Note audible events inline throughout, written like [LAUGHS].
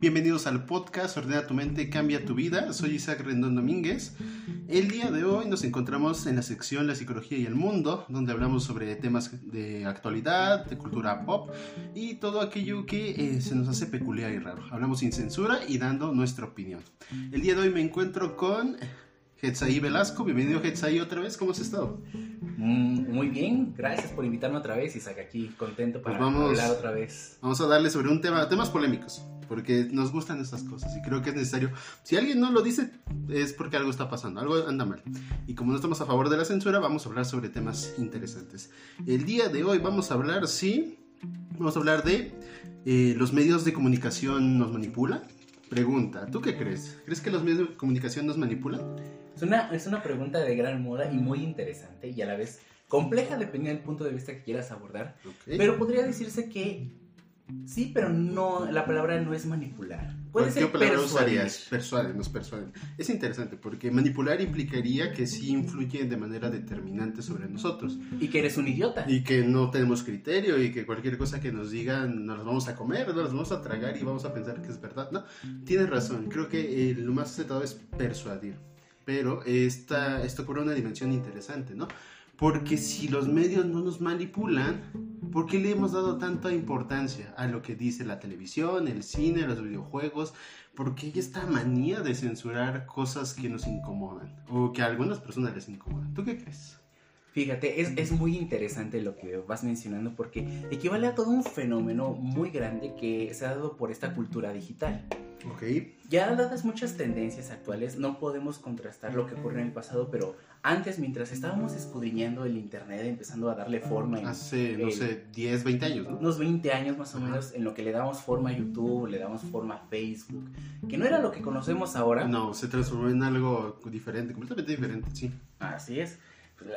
Bienvenidos al podcast Ordena tu mente, cambia tu vida. Soy Isaac Rendón Domínguez. El día de hoy nos encontramos en la sección La psicología y el mundo, donde hablamos sobre temas de actualidad, de cultura pop y todo aquello que eh, se nos hace peculiar y raro. Hablamos sin censura y dando nuestra opinión. El día de hoy me encuentro con Hetzaí Velasco. Bienvenido Hetzaí otra vez. ¿Cómo has estado? Mm, muy bien, gracias por invitarme otra vez, Isaac, aquí contento para pues hablar otra vez. Vamos a darle sobre un tema, temas polémicos porque nos gustan estas cosas y creo que es necesario. Si alguien no lo dice, es porque algo está pasando, algo anda mal. Y como no estamos a favor de la censura, vamos a hablar sobre temas interesantes. El día de hoy vamos a hablar, sí, vamos a hablar de eh, los medios de comunicación nos manipulan. Pregunta, ¿tú qué crees? ¿Crees que los medios de comunicación nos manipulan? Es una, es una pregunta de gran moda y muy interesante y a la vez compleja dependiendo del punto de vista que quieras abordar. Pero podría decirse que Sí, pero no, la palabra no es manipular. Puede ser ¿Qué palabra usarías? Persuaden, nos persuaden. Es interesante porque manipular implicaría que sí influye de manera determinante sobre nosotros. Y que eres un idiota. Y que no tenemos criterio y que cualquier cosa que nos digan nos las vamos a comer, nos las vamos a tragar y vamos a pensar que es verdad. No, tienes razón. Creo que eh, lo más acertado es persuadir. Pero esta, esto cobra una dimensión interesante, ¿no? Porque si los medios no nos manipulan, ¿por qué le hemos dado tanta importancia a lo que dice la televisión, el cine, los videojuegos? ¿Por qué hay esta manía de censurar cosas que nos incomodan o que a algunas personas les incomodan? ¿Tú qué crees? Fíjate, es, es, muy interesante lo que vas mencionando porque equivale a todo un fenómeno muy grande que se ha dado por esta cultura digital. Ok. Ya dadas muchas tendencias actuales, no podemos contrastar lo que ocurrió en el pasado, pero antes, mientras estábamos escudriñando el Internet, empezando a darle forma... Hace, no sé, 10, 20 años, ¿no? Unos 20 años más o menos, en lo que le damos forma a YouTube, le damos forma a Facebook, que no era lo que conocemos ahora. No, se transformó en algo diferente, completamente diferente, sí. Así es.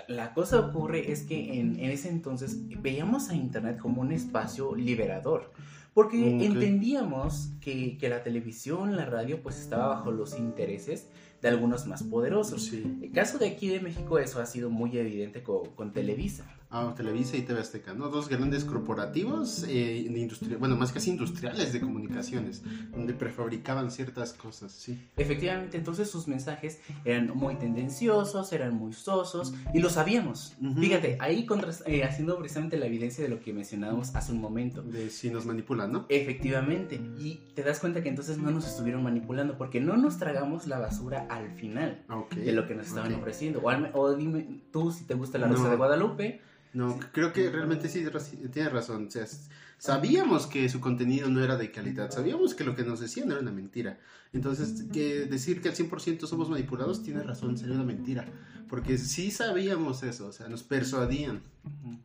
La cosa ocurre es que en, en ese entonces veíamos a Internet como un espacio liberador porque entendíamos que, que, la televisión, la radio, pues estaba bajo los intereses de algunos más poderosos. El caso de aquí de México eso ha sido muy evidente con, con Televisa. Ah, Televisa y TV Azteca, ¿no? Dos grandes corporativos, eh, bueno, más casi industriales de comunicaciones, donde prefabricaban ciertas cosas, sí. Efectivamente, entonces sus mensajes eran muy tendenciosos, eran muy sosos, y lo sabíamos. Fíjate, ahí eh, haciendo precisamente la evidencia de lo que mencionábamos hace un momento. De si nos manipulan, ¿no? Efectivamente, y te das cuenta que entonces no nos estuvieron manipulando, porque no nos tragamos la basura al final ah, de lo que nos estaban ofreciendo. O, dime tú si te gusta la Rosa de Guadalupe no, creo que realmente sí tienes razón. O sea, sabíamos que su contenido no era de calidad, sabíamos que lo que nos decían era una mentira. Entonces, que decir que al 100% somos manipulados tiene razón, sería una mentira. Porque sí sabíamos eso, o sea, nos persuadían,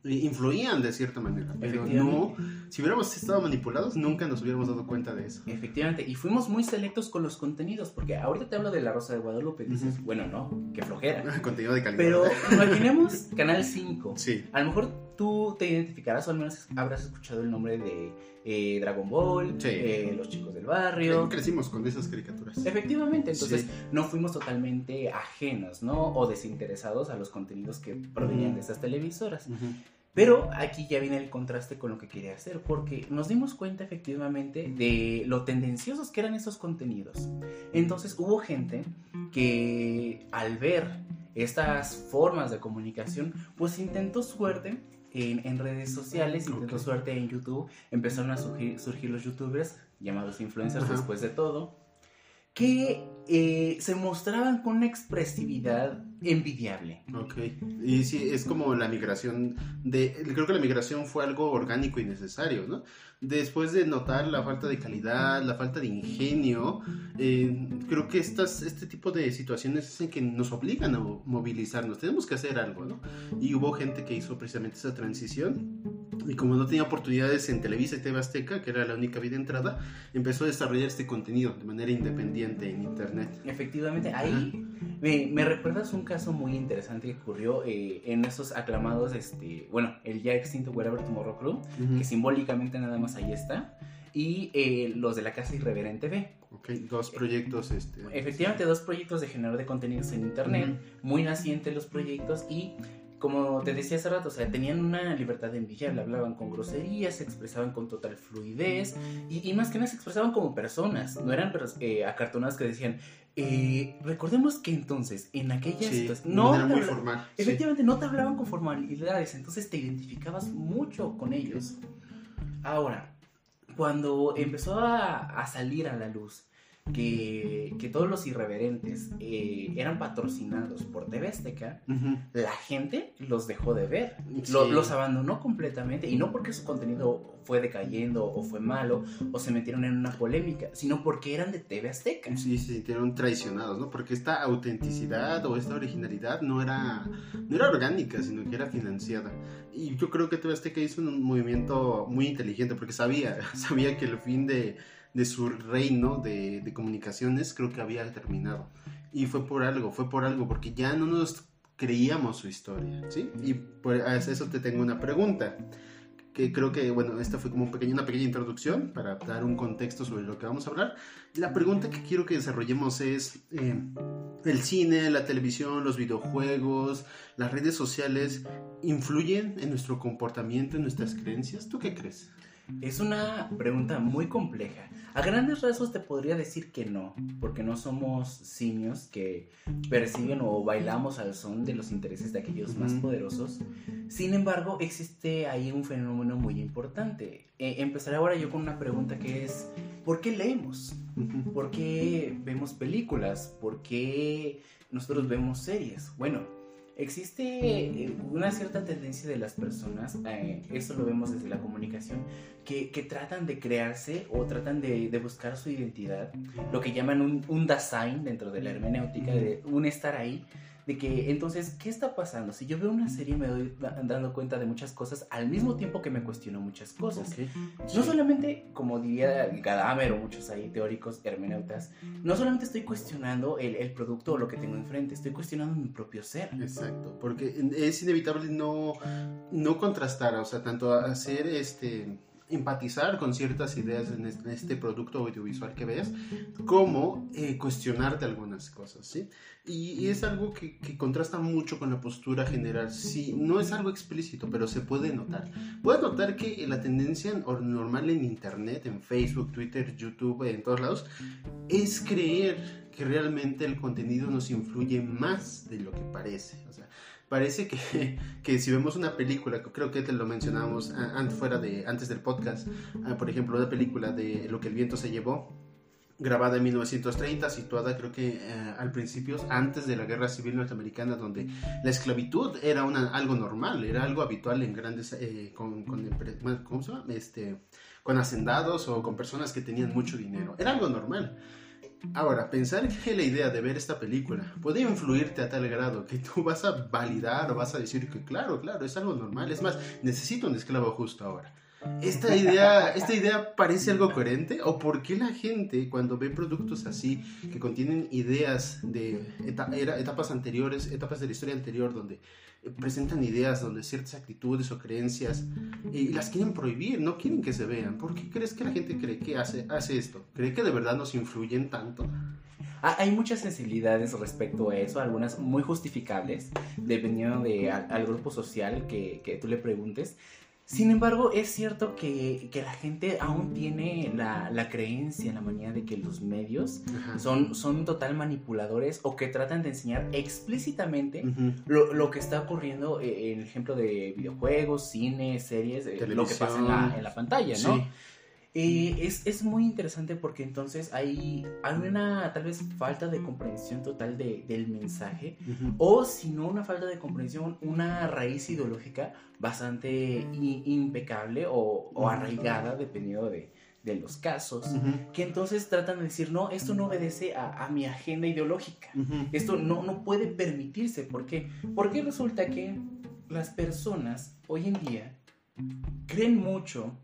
influían de cierta manera. Pero no, si hubiéramos estado manipulados, nunca nos hubiéramos dado cuenta de eso. Efectivamente, y fuimos muy selectos con los contenidos, porque ahorita te hablo de La Rosa de Guadalupe, dices, bueno, no, qué flojera. [LAUGHS] Contenido de calidad. Pero imaginemos Canal 5. Sí. A lo mejor tú te identificarás o al menos habrás escuchado el nombre de eh, Dragon Ball, eh, Los Chicos del Barrio. crecimos con esas caricaturas. Efectivamente, entonces no fuimos totalmente ajenos, ¿no? O desinteresados a los contenidos que provenían de esas televisoras. Pero aquí ya viene el contraste con lo que quería hacer, porque nos dimos cuenta efectivamente de lo tendenciosos que eran esos contenidos. Entonces hubo gente que al ver estas formas de comunicación, pues intentó suerte en, redes sociales, intentó suerte en YouTube, empezaron a surgir, surgir los youtubers, llamados influencers después de todo, que eh, se mostraban con una expresividad envidiable. Ok, y sí, es como la migración de, creo que la migración fue algo orgánico y necesario, ¿no? Después de notar la falta de calidad, la falta de ingenio, eh, creo que estas, este tipo de situaciones hacen que nos obligan a movilizarnos, tenemos que hacer algo, ¿no? Y hubo gente que hizo precisamente esa transición y como no tenía oportunidades en Televisa y TV Azteca, que era la única vía de entrada, empezó a desarrollar este contenido de manera independiente en Internet. Efectivamente, ahí me, recuerdas un caso muy interesante que ocurrió eh, en esos aclamados, este, bueno, el ya extinto Wherever Tomorrow Crew, que simbólicamente nada más ahí está, y eh, los de la Casa Irreverente B. Ok, dos proyectos. Este, Efectivamente, dos proyectos de generador de contenidos en Internet, muy nacientes los proyectos y como te decía hace rato, o sea, tenían una libertad envidiable, hablaban con groserías, se expresaban con total fluidez y, más que nada se expresaban como personas, no eran eh, acartonadas que decían, eh, recordemos que entonces, en aquella situación, no, muy formal, efectivamente no te hablaban con formalidades, entonces te identificabas mucho con ellos. Ahora, cuando empezó a salir a la luz que, todos los irreverentes eh, eran patrocinados por TV Azteca, la gente los dejó de ver, los abandonó completamente y no porque su contenido fue decayendo o fue malo o se metieron en una polémica, sino porque eran de TV Azteca. Sí, se sintieron traicionados, ¿no? Porque esta autenticidad o esta originalidad no era, no era orgánica, sino que era financiada. Y yo creo que TV Azteca hizo un movimiento muy inteligente porque sabía, [LAUGHS] sabía que el fin de de su reino de, de, comunicaciones creo que había terminado. Y fue por algo, fue por algo, porque ya no nos creíamos su historia, ¿sí? Y por eso te tengo una pregunta, que creo que, bueno, esta fue como un pequeño, una pequeña introducción para dar un contexto sobre lo que vamos a hablar. La pregunta que quiero que desarrollemos es, eh, ¿el cine, la televisión, los videojuegos, las redes sociales influyen en nuestro comportamiento, en nuestras creencias? ¿Tú qué crees? Es una pregunta muy compleja. A grandes rasgos te podría decir que no, porque no somos simios que persiguen o bailamos al son de los intereses de aquellos más poderosos. Sin embargo, existe ahí un fenómeno muy importante. Eh, empezaré ahora yo con una pregunta que es, ¿por qué leemos? ¿Por qué vemos películas? ¿Por qué nosotros vemos series? Bueno, existe eh, una cierta tendencia de las personas, eh, eso lo vemos desde la comunicación, que, tratan de crearse o tratan de, buscar su identidad, lo que llaman un, un Dasein dentro de la hermenéutica, de un estar ahí, de que entonces, ¿qué está pasando? Si yo veo una serie me doy dando cuenta de muchas cosas al mismo tiempo que me cuestiono muchas cosas. No solamente, como diría Gadamer o muchos ahí teóricos, hermeneutas, no solamente estoy cuestionando el, el, producto o lo que tengo enfrente, estoy cuestionando mi propio ser. Exacto, porque es inevitable no, no contrastar, o sea, tanto hacer este empatizar con ciertas ideas en este producto audiovisual que ves, como eh, cuestionarte algunas cosas, ¿sí? Y, es algo que, contrasta mucho con la postura general. Sí, no es algo explícito, pero se puede notar. Puedes notar que la tendencia normal en Internet, en Facebook, Twitter, YouTube, en todos lados, es creer que realmente el contenido nos influye más de lo que parece. O sea, parece que, [LAUGHS] que, si vemos una película, creo que te lo mencionamos fuera de, antes del podcast, ah, por ejemplo, una película de Lo que el viento se llevó, grabada en 1930, situada creo que eh, al principio, antes de la Guerra Civil Norteamericana, donde la esclavitud era algo normal, era algo habitual en grandes, eh, con, con. Este, con hacendados o con personas que tenían mucho dinero, era algo normal. Ahora, pensar que la idea de ver esta película puede influirte a tal grado que tú vas a validar o vas a decir que claro, claro, es algo normal, es más, necesito un esclavo justo ahora. ¿Esta idea, ¿Esta idea parece algo coherente? ¿O por qué la gente cuando ve productos así que contienen ideas de etapas anteriores, etapas de la historia anterior donde presentan ideas donde ciertas actitudes o creencias y las quieren prohibir, no quieren que se vean. ¿Por qué crees que la gente cree que hace, hace esto? ¿Cree que de verdad nos influyen tanto? Hay muchas sensibilidades respecto a eso, algunas muy justificables, dependiendo de al, grupo social que, que, tú le preguntes. Sin embargo, es cierto que, la gente aún tiene la, creencia, la manía de que los medios son, son total manipuladores o que tratan de enseñar explícitamente lo, que está ocurriendo eh, en el ejemplo de videojuegos, cine, series, eh, lo que pasa en la, en la pantalla, ¿no? Es, es, muy interesante porque entonces hay, hay una tal vez falta de comprensión total de, del mensaje o si no una falta de comprensión, una raíz ideológica bastante impecable o, arraigada dependiendo de, de los casos, que entonces tratan de decir, no, esto no obedece a, a mi agenda ideológica, esto no, no puede permitirse, ¿por qué? Porque resulta que las personas hoy en día creen mucho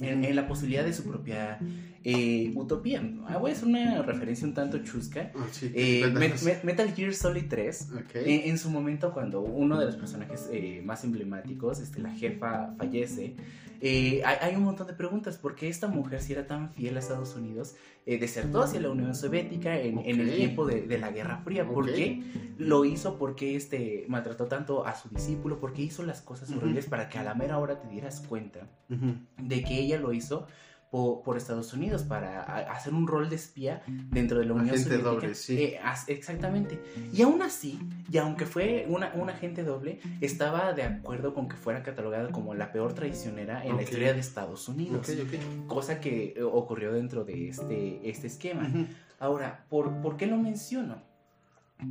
en, la posibilidad de su propia eh, utopía. Ah, voy a hacer una referencia un tanto chusca. Ah, sí, Eh, cuéntanos. Met- Met- Metal Gear Solid 3, Ok. en, en su momento cuando uno de los personajes eh, más emblemáticos, este, la jefa, fallece, eh, hay, hay un montón de preguntas. ¿Por qué esta mujer, si era tan fiel a Estados Unidos, eh, desertó hacia la Unión Soviética en, en el tiempo de, de la Guerra Fría? ¿Por qué lo hizo? ¿Por qué este, maltrató tanto a su discípulo? ¿Por qué hizo las cosas horribles para que a la mera hora te dieras cuenta? De que ella lo hizo po- por, Estados Unidos para a- hacer un rol de espía dentro de la Unión Agente Soviética. doble, sí. Eh, as- exactamente. Y aún así, y aunque fue una, un agente doble, estaba de acuerdo con que fuera catalogada como la peor traicionera en Ok. la historia de Estados Unidos. Ok, ok. Cosa que eh, ocurrió dentro de este, este esquema. Ahora, ¿por, por qué lo menciono?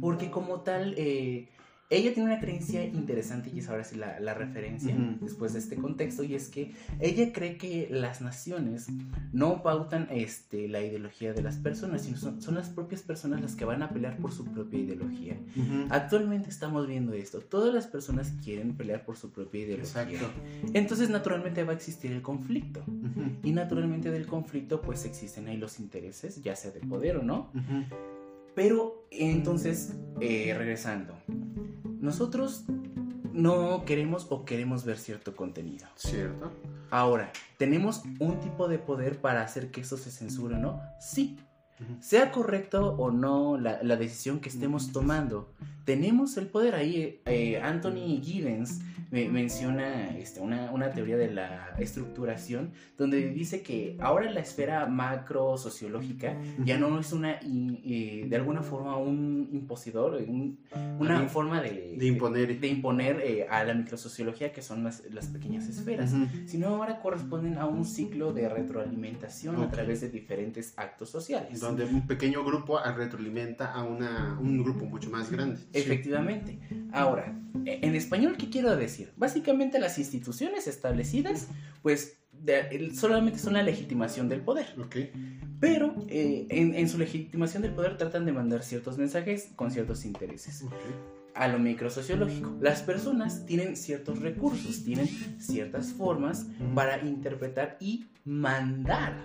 Porque como tal, eh, ella tiene una creencia interesante y es ahora sí la, la referencia después de este contexto y es que ella cree que las naciones no pautan este, la ideología de las personas, sino son, son las propias personas las que van a pelear por su propia ideología. Actualmente estamos viendo esto, todas las personas quieren pelear por su propia ideología. Exacto. Entonces naturalmente va a existir el conflicto. Y naturalmente del conflicto pues existen ahí los intereses, ya sea de poder o no, pero entonces, eh, regresando, nosotros no queremos o queremos ver cierto contenido. Cierto. Ahora, ¿tenemos un tipo de poder para hacer que eso se censure o no? Sí. Sea correcto o no la, la decisión que estemos tomando, tenemos el poder. Ahí eh, Anthony Giddens me- menciona este, una, una teoría de la estructuración donde dice que ahora la esfera macro sociológica ya no es una, eh, de alguna forma, un imposidor, un- una Alguien forma de, De imponer. de imponer eh, a la microsociología que son las, las pequeñas esferas Ujú. sino ahora corresponden a un ciclo de retroalimentación a Ok. través de diferentes actos sociales. Donde un pequeño grupo retroalimenta a una, un grupo mucho más grande. Efectivamente. Ahora, e- en español, ¿qué quiero decir? Básicamente las instituciones establecidas, pues de- solamente son la legitimación del poder. Pero eh, en, en su legitimación del poder tratan de mandar ciertos mensajes con ciertos intereses. ok. A lo microsociológico. Las personas tienen ciertos recursos, tienen ciertas formas para interpretar y mandar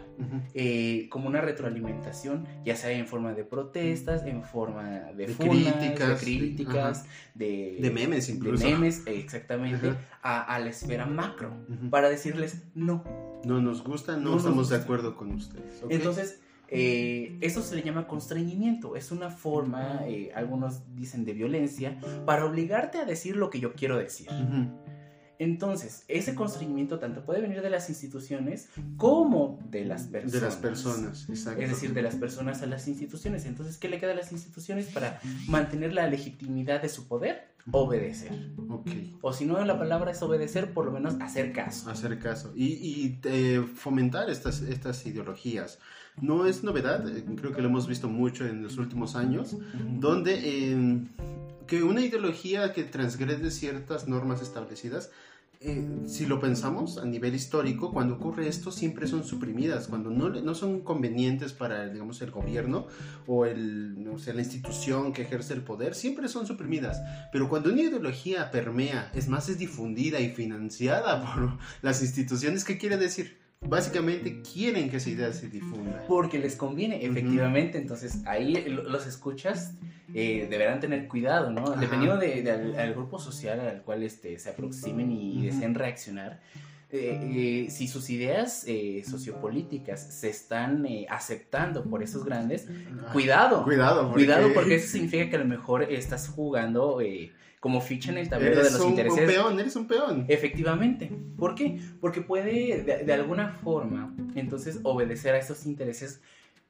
eh, como una retroalimentación, ya sea en forma de protestas, en forma de, De funas, críticas, de, críticas, de, De memes de incluso. memes, eh, exactamente, a, a la esfera macro, para decirles no. No nos gusta, no, estamos de acuerdo con ustedes. Entonces, eh, eso se le llama constreñimiento. Es una forma, eh, algunos dicen de violencia, para obligarte a decir lo que yo quiero decir. Entonces, ese constreñimiento tanto puede venir de las instituciones como de las personas. De las personas, exacto. Es decir, de las personas a las instituciones. Entonces, ¿qué le queda a las instituciones para mantener la legitimidad de su poder? Obedecer. Ok. O si no, la palabra es obedecer, por lo menos hacer caso. Hacer caso. Y, y, eh, fomentar estas, estas ideologías. No es novedad, eh, creo que lo hemos visto mucho en los últimos años, donde eh, que una ideología que transgrede ciertas normas establecidas, eh, si lo pensamos a nivel histórico, cuando ocurre esto siempre son suprimidas, cuando no, no son convenientes para, digamos, el gobierno o el, no sé, la institución que ejerce el poder, siempre son suprimidas. Pero cuando una ideología permea, es más, es difundida y financiada [LAUGHS] por las instituciones, ¿qué quiere decir? Básicamente quieren que esa idea se difunda. Porque les conviene, efectivamente. Entonces, ahí lo- los escuchas eh, deberán tener cuidado, ¿no? Ajá. Dependiendo de- de al, al grupo social al cual este, se aproximen y deseen reaccionar. eh, eh, si sus ideas eh, sociopolíticas se están aceptando por esos grandes, cuidado. Cuidado, porque, Cuidado porque eso significa que a lo mejor estás jugando como ficha en el tablero eres de los un, intereses. un peón, eres un peón. Efectivamente. ¿Por qué? Porque puede de, de alguna forma entonces obedecer a esos intereses.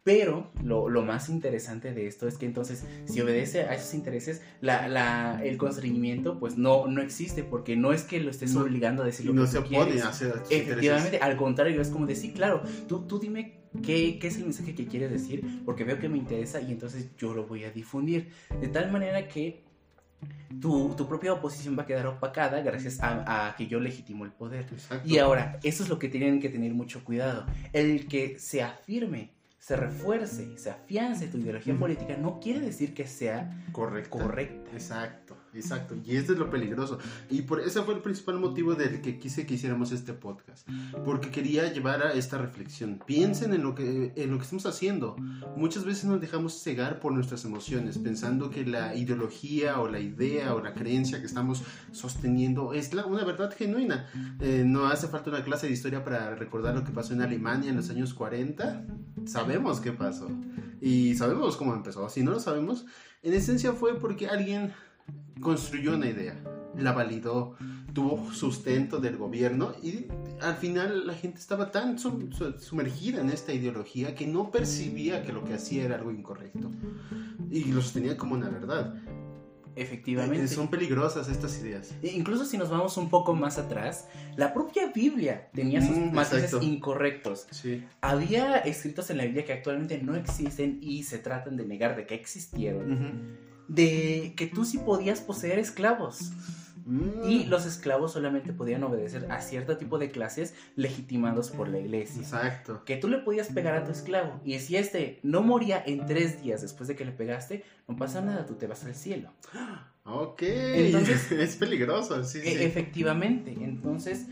Pero lo, lo más interesante de esto es que entonces si obedece a esos intereses, la, la, el constreñimiento pues no, no existe porque no es que lo estés No, obligando a decir lo no que se tú opone quieres. a hacer Efectivamente, al contrario, es como decir, claro, tú, tú dime qué, qué es el mensaje que quieres decir, porque veo que me interesa y entonces yo lo voy a difundir. De tal manera que tu, tu propia oposición va a quedar opacada gracias a, a que yo legitimo el poder. Exacto. Y ahora, eso es lo que tienen que tener mucho cuidado. El que se afirme, se refuerce, se afiance tu ideología política no quiere decir que sea Correcto. correcta. Exacto. Exacto, y este es lo peligroso. Y por ese fue el principal motivo del que quise que hiciéramos este podcast. Porque quería llevar a esta reflexión. Piensen en lo que, en lo que estamos haciendo. Muchas veces nos dejamos cegar por nuestras emociones, pensando que la ideología o la idea o la creencia que estamos sosteniendo es la, una verdad genuina. Eh, no hace falta una clase de historia para recordar lo que pasó en Alemania en los años 40. Sabemos qué pasó. Y sabemos cómo empezó. Si no lo sabemos, en esencia fue porque alguien construyó una idea, la validó, tuvo sustento del gobierno y al final la gente estaba tan sumergida en esta ideología que no percibía que lo que hacía era algo incorrecto y lo sostenía como una verdad. Efectivamente. Son peligrosas estas ideas. E incluso si nos vamos un poco más atrás, la propia Biblia tenía sus mm, matices incorrectos. Sí. Había escritos en la Biblia que actualmente no existen y se tratan de negar de que existieron. De que tú sí podías poseer esclavos. Mm. Y los esclavos solamente podían obedecer a cierto tipo de clases legitimados por la iglesia. Exacto. Que tú le podías pegar a tu esclavo. Y si este no moría en tres días después de que le pegaste, no pasa nada, tú te vas al cielo. Ok. Entonces, [LAUGHS] es peligroso, sí, e Efectivamente. Entonces,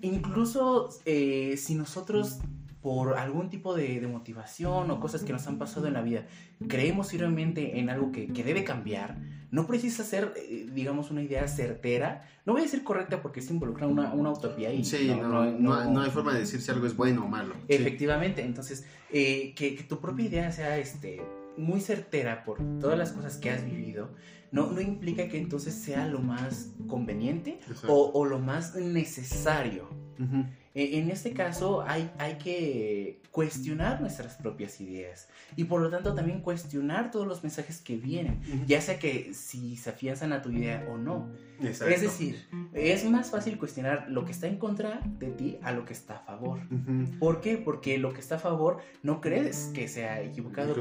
incluso eh, si nosotros por algún tipo de, motivación o cosas que nos han pasado en la vida, creemos firmemente en algo que, debe cambiar, no precisa ser, eh, digamos, una idea certera. No voy a decir correcta porque se involucra una, una utopía ahí. Sí, no no, hay forma de decir si algo es bueno o malo. Efectivamente, entonces, eh, que, tu propia idea sea este, muy certera por todas las cosas que has vivido, no, no implica que entonces sea lo más conveniente o, o, lo más necesario. E, en este caso hay, hay que cuestionar nuestras propias ideas y por lo tanto también cuestionar todos los mensajes que vienen, ya sea que si se afianzan a tu idea o no. Es decir, es más fácil cuestionar lo que está en contra de ti a lo que está a favor. ¿Por qué? Porque lo que está a favor no crees que sea equivocado.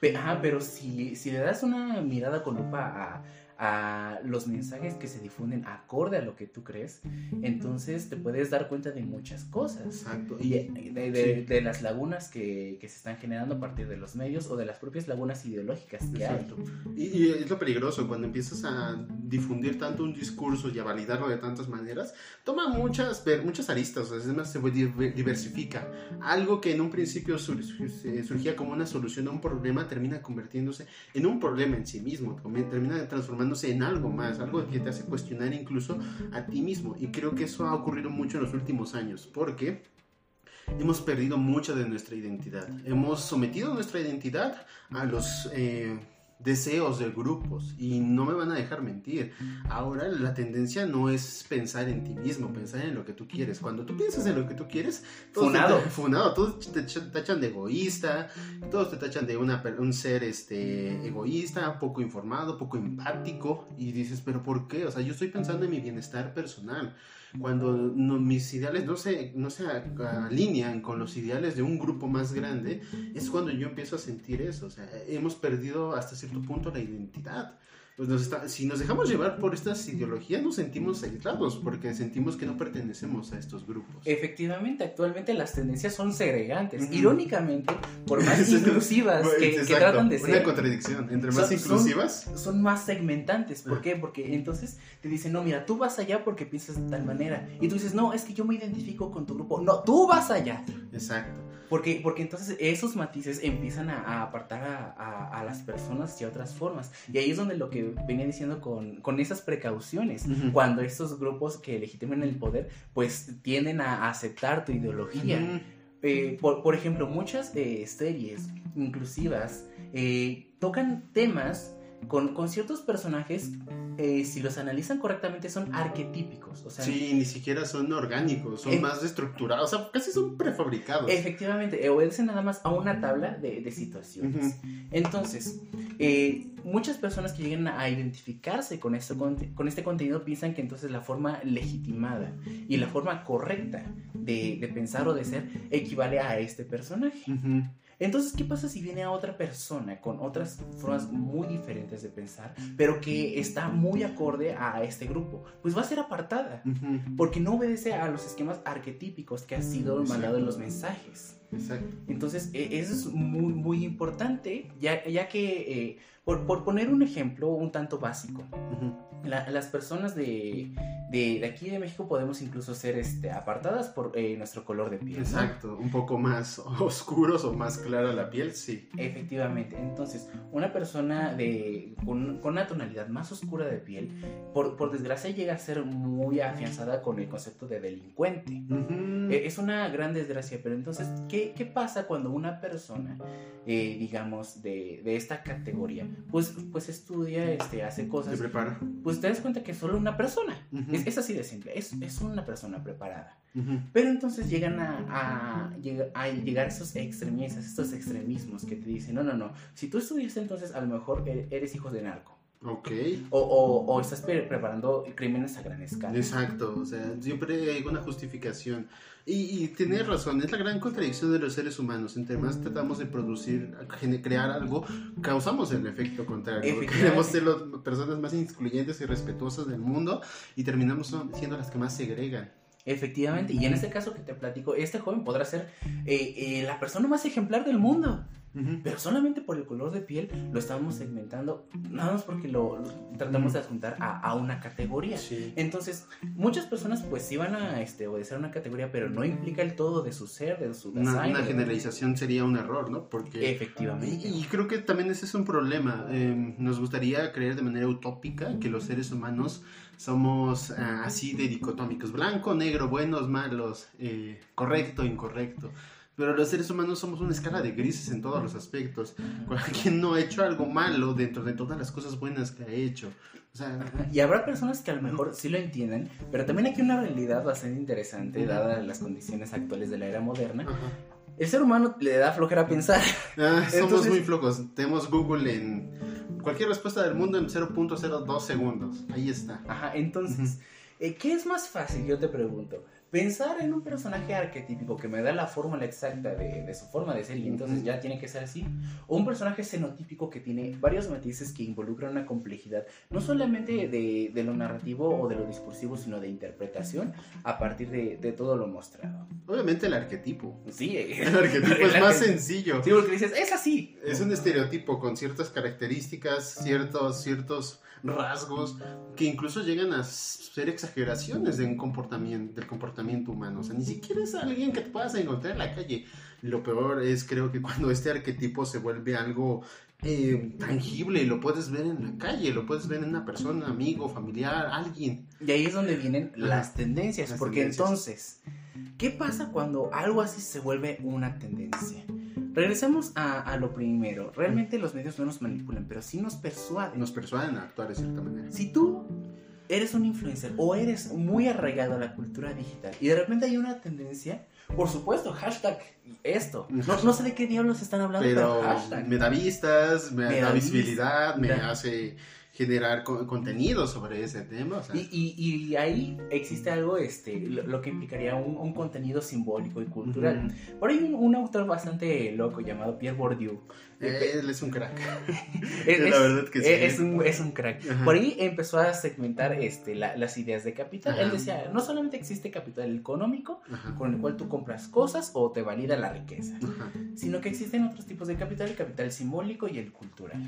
Pero, pero si, si le das una mirada con lupa a a los mensajes que se difunden acorde a lo que tú crees, entonces te puedes dar cuenta de muchas cosas. Exacto. Y de, las lagunas que, se están generando a partir de los medios o de las propias lagunas ideológicas que Exacto. hay. Y, es lo peligroso, cuando empiezas a difundir tanto un discurso y a validarlo de tantas maneras, toma muchas, muchas aristas, es más, se diversifica. Algo que en un principio surgía como una solución a un problema termina convirtiéndose en un problema en sí mismo, termina transformando en algo más, algo que te hace cuestionar incluso a ti mismo. Y creo que eso ha ocurrido mucho en los últimos años, porque hemos perdido mucha de nuestra identidad. Hemos sometido nuestra identidad a los... Eh, deseos de grupos y no me van a dejar mentir. Ahora la tendencia no es pensar en ti mismo, pensar en lo que tú quieres. Cuando tú piensas en lo que tú quieres, todos funado, te, funado, todos te tachan de egoísta, todos te tachan de una, un ser este egoísta, poco informado, poco empático y dices, "¿Pero por qué? O sea, yo estoy pensando en mi bienestar personal." Cuando mis ideales no se, no se alinean con los ideales de un grupo más grande, es cuando yo empiezo a sentir eso. O sea, hemos perdido hasta cierto punto la identidad pues nos está, si nos dejamos llevar por estas ideologías, nos sentimos aislados porque sentimos que no pertenecemos a estos grupos. Efectivamente, actualmente las tendencias son segregantes. Irónicamente, por más [LAUGHS] inclusivas que, tratan de ser. Una contradicción. Entre más inclusivas. Son, más segmentantes. ¿Por qué? Porque entonces te dicen, no, mira, tú vas allá porque piensas de tal manera. Y tú dices, no, es que yo me identifico con tu grupo. No, tú vas allá. Exacto. Porque, porque entonces esos matices empiezan a, apartar a, las personas de otras formas. Y ahí es donde lo que venía diciendo con, con esas precauciones, cuando estos grupos que legitiman el poder, pues tienden a aceptar tu ideología. Eh, por, por, ejemplo, muchas eh, series inclusivas eh, tocan temas con, con ciertos personajes, eh, si los analizan correctamente, son arquetípicos. O sea, sí, ni siquiera son orgánicos, son más estructurados, o sea, casi son prefabricados. Efectivamente, eh, obedecen nada más a una tabla de, de situaciones. Entonces, eh, muchas personas que lleguen a identificarse con, esto, con, este contenido piensan que entonces la forma legitimada y la forma correcta de, de pensar o de ser equivale a este personaje. Entonces, ¿qué pasa si viene a otra persona con otras formas muy diferentes de pensar, pero que está muy acorde a este grupo? Pues va a ser apartada, porque no obedece a los esquemas arquetípicos que han sido mandados en los mensajes. Exacto. Entonces, e- eso es muy, muy importante, ya, ya que, eh, por, por poner un ejemplo un tanto básico, la- las personas de, de, de aquí de México podemos incluso ser este, apartadas por eh, nuestro color de piel. ¿no? Exacto, un poco más [LAUGHS] oscuros o más clara la piel, sí. Efectivamente, entonces una persona de, con, con una tonalidad más oscura de piel, por, por desgracia llega a ser muy afianzada con el concepto de delincuente. Ujú. Eh, Es una gran desgracia, pero entonces, ¿qué, qué pasa cuando una persona, eh, digamos, de, de esta categoría, pues, pues estudia, este, hace Se cosas, prepara. pues te das cuenta que es solo una persona? Es, es así de simple, es, es una persona preparada. Pero entonces llegan a, a, llega- a llegar esos extremistas, estos extremismos que te dicen, no, no, no, si tú estudiaste entonces a lo mejor e- eres hijo de narco. Ok. O, o- o estás pre- preparando crímenes a gran escala. Exacto, o sea, siempre hay una justificación. Y, y tienes razón, es la gran contradicción de los seres humanos. Entre más tratamos de producir, crear algo, causamos el efecto contrario. Queremos ser las personas más incluyentes y respetuosas del mundo y terminamos siendo las que más segregan. Efectivamente, y en este caso que te platico, este joven podrá ser eh, eh, la persona más ejemplar del mundo. Pero solamente por el color de piel lo estamos segmentando, nada más porque lo, lo tratamos de adjuntar a, a una categoría. Sí. Entonces, muchas personas pues sí van a este, obedecer una categoría, pero no implica el todo de su ser, de su Una, design. una de- generalización sería un error, ¿no? Porque... Efectivamente. Y, y creo que también ese es un problema. Eh, nos gustaría creer de manera utópica que los seres humanos somos ah, así de dicotómicos, blanco, negro, buenos, malos, eh, correcto, incorrecto. Pero los seres humanos somos una escala de grises en todos los aspectos. [LAUGHS] Quien no ha hecho algo malo dentro de todas las cosas buenas que ha hecho. O sea, Y habrá personas que a lo mejor sí lo entienden, pero también hay una realidad bastante interesante, dadas las condiciones actuales de la era moderna. ajá. El ser humano le da flojera pensar. Ah, somos [LAUGHS] Entonces- muy flojos. Tenemos Google en cualquier respuesta del mundo en 0.02 segundos. Ahí está. Ajá, entonces, eh, ¿qué es más fácil? Yo te pregunto. Pensar en un personaje arquetípico que me da la fórmula exacta de, de su forma de ser y entonces ya tiene que ser así. O un personaje xenotípico que tiene varios matices que involucran una complejidad, no solamente de, de lo narrativo o de lo discursivo, sino de interpretación a partir de, de todo lo mostrado. Obviamente el arquetipo. Sí, [LAUGHS] El arquetipo es El más arquetipo. sencillo. Sí, porque dices, es así. Es un estereotipo con ciertas características, ciertos, ciertos rasgos que incluso llegan a ser exageraciones de un comportamiento, del comportamiento humano. O sea, ni siquiera es alguien que te puedas encontrar en la calle. Lo peor es, creo que cuando este arquetipo se vuelve algo eh, tangible, lo puedes ver en la calle, lo puedes ver en una persona, amigo, familiar, alguien. Y ahí es donde vienen las tendencias, Las porque tendencias. entonces, ¿qué pasa cuando algo así se vuelve una tendencia? Regresemos a, a lo primero. Realmente los medios no nos manipulan, pero sí nos persuaden. Nos persuaden a actuar de cierta manera. Si tú eres un influencer o eres muy arraigado a la cultura digital y de repente hay una tendencia, por supuesto, hashtag esto. No, no sé de qué diablos están hablando, pero, Pero hashtag. me da vistas, me, Me da da visibilidad, me da- hace generar co- contenido sobre ese tema. o sea, Y, y- y ahí existe algo, este, lo, lo que implicaría un, un contenido simbólico y cultural. Por ahí un, un autor bastante loco llamado Pierre Bourdieu. Eh, él es un crack. [LAUGHS] Es, la verdad que sí. es un, es un crack. Ajá. Por ahí empezó a segmentar este, la- las ideas de capital. Ajá. Él decía, no solamente existe capital económico, Ajá, con el cual tú compras cosas o te valida la riqueza, sino que existen otros tipos de capital, el capital simbólico y el cultural.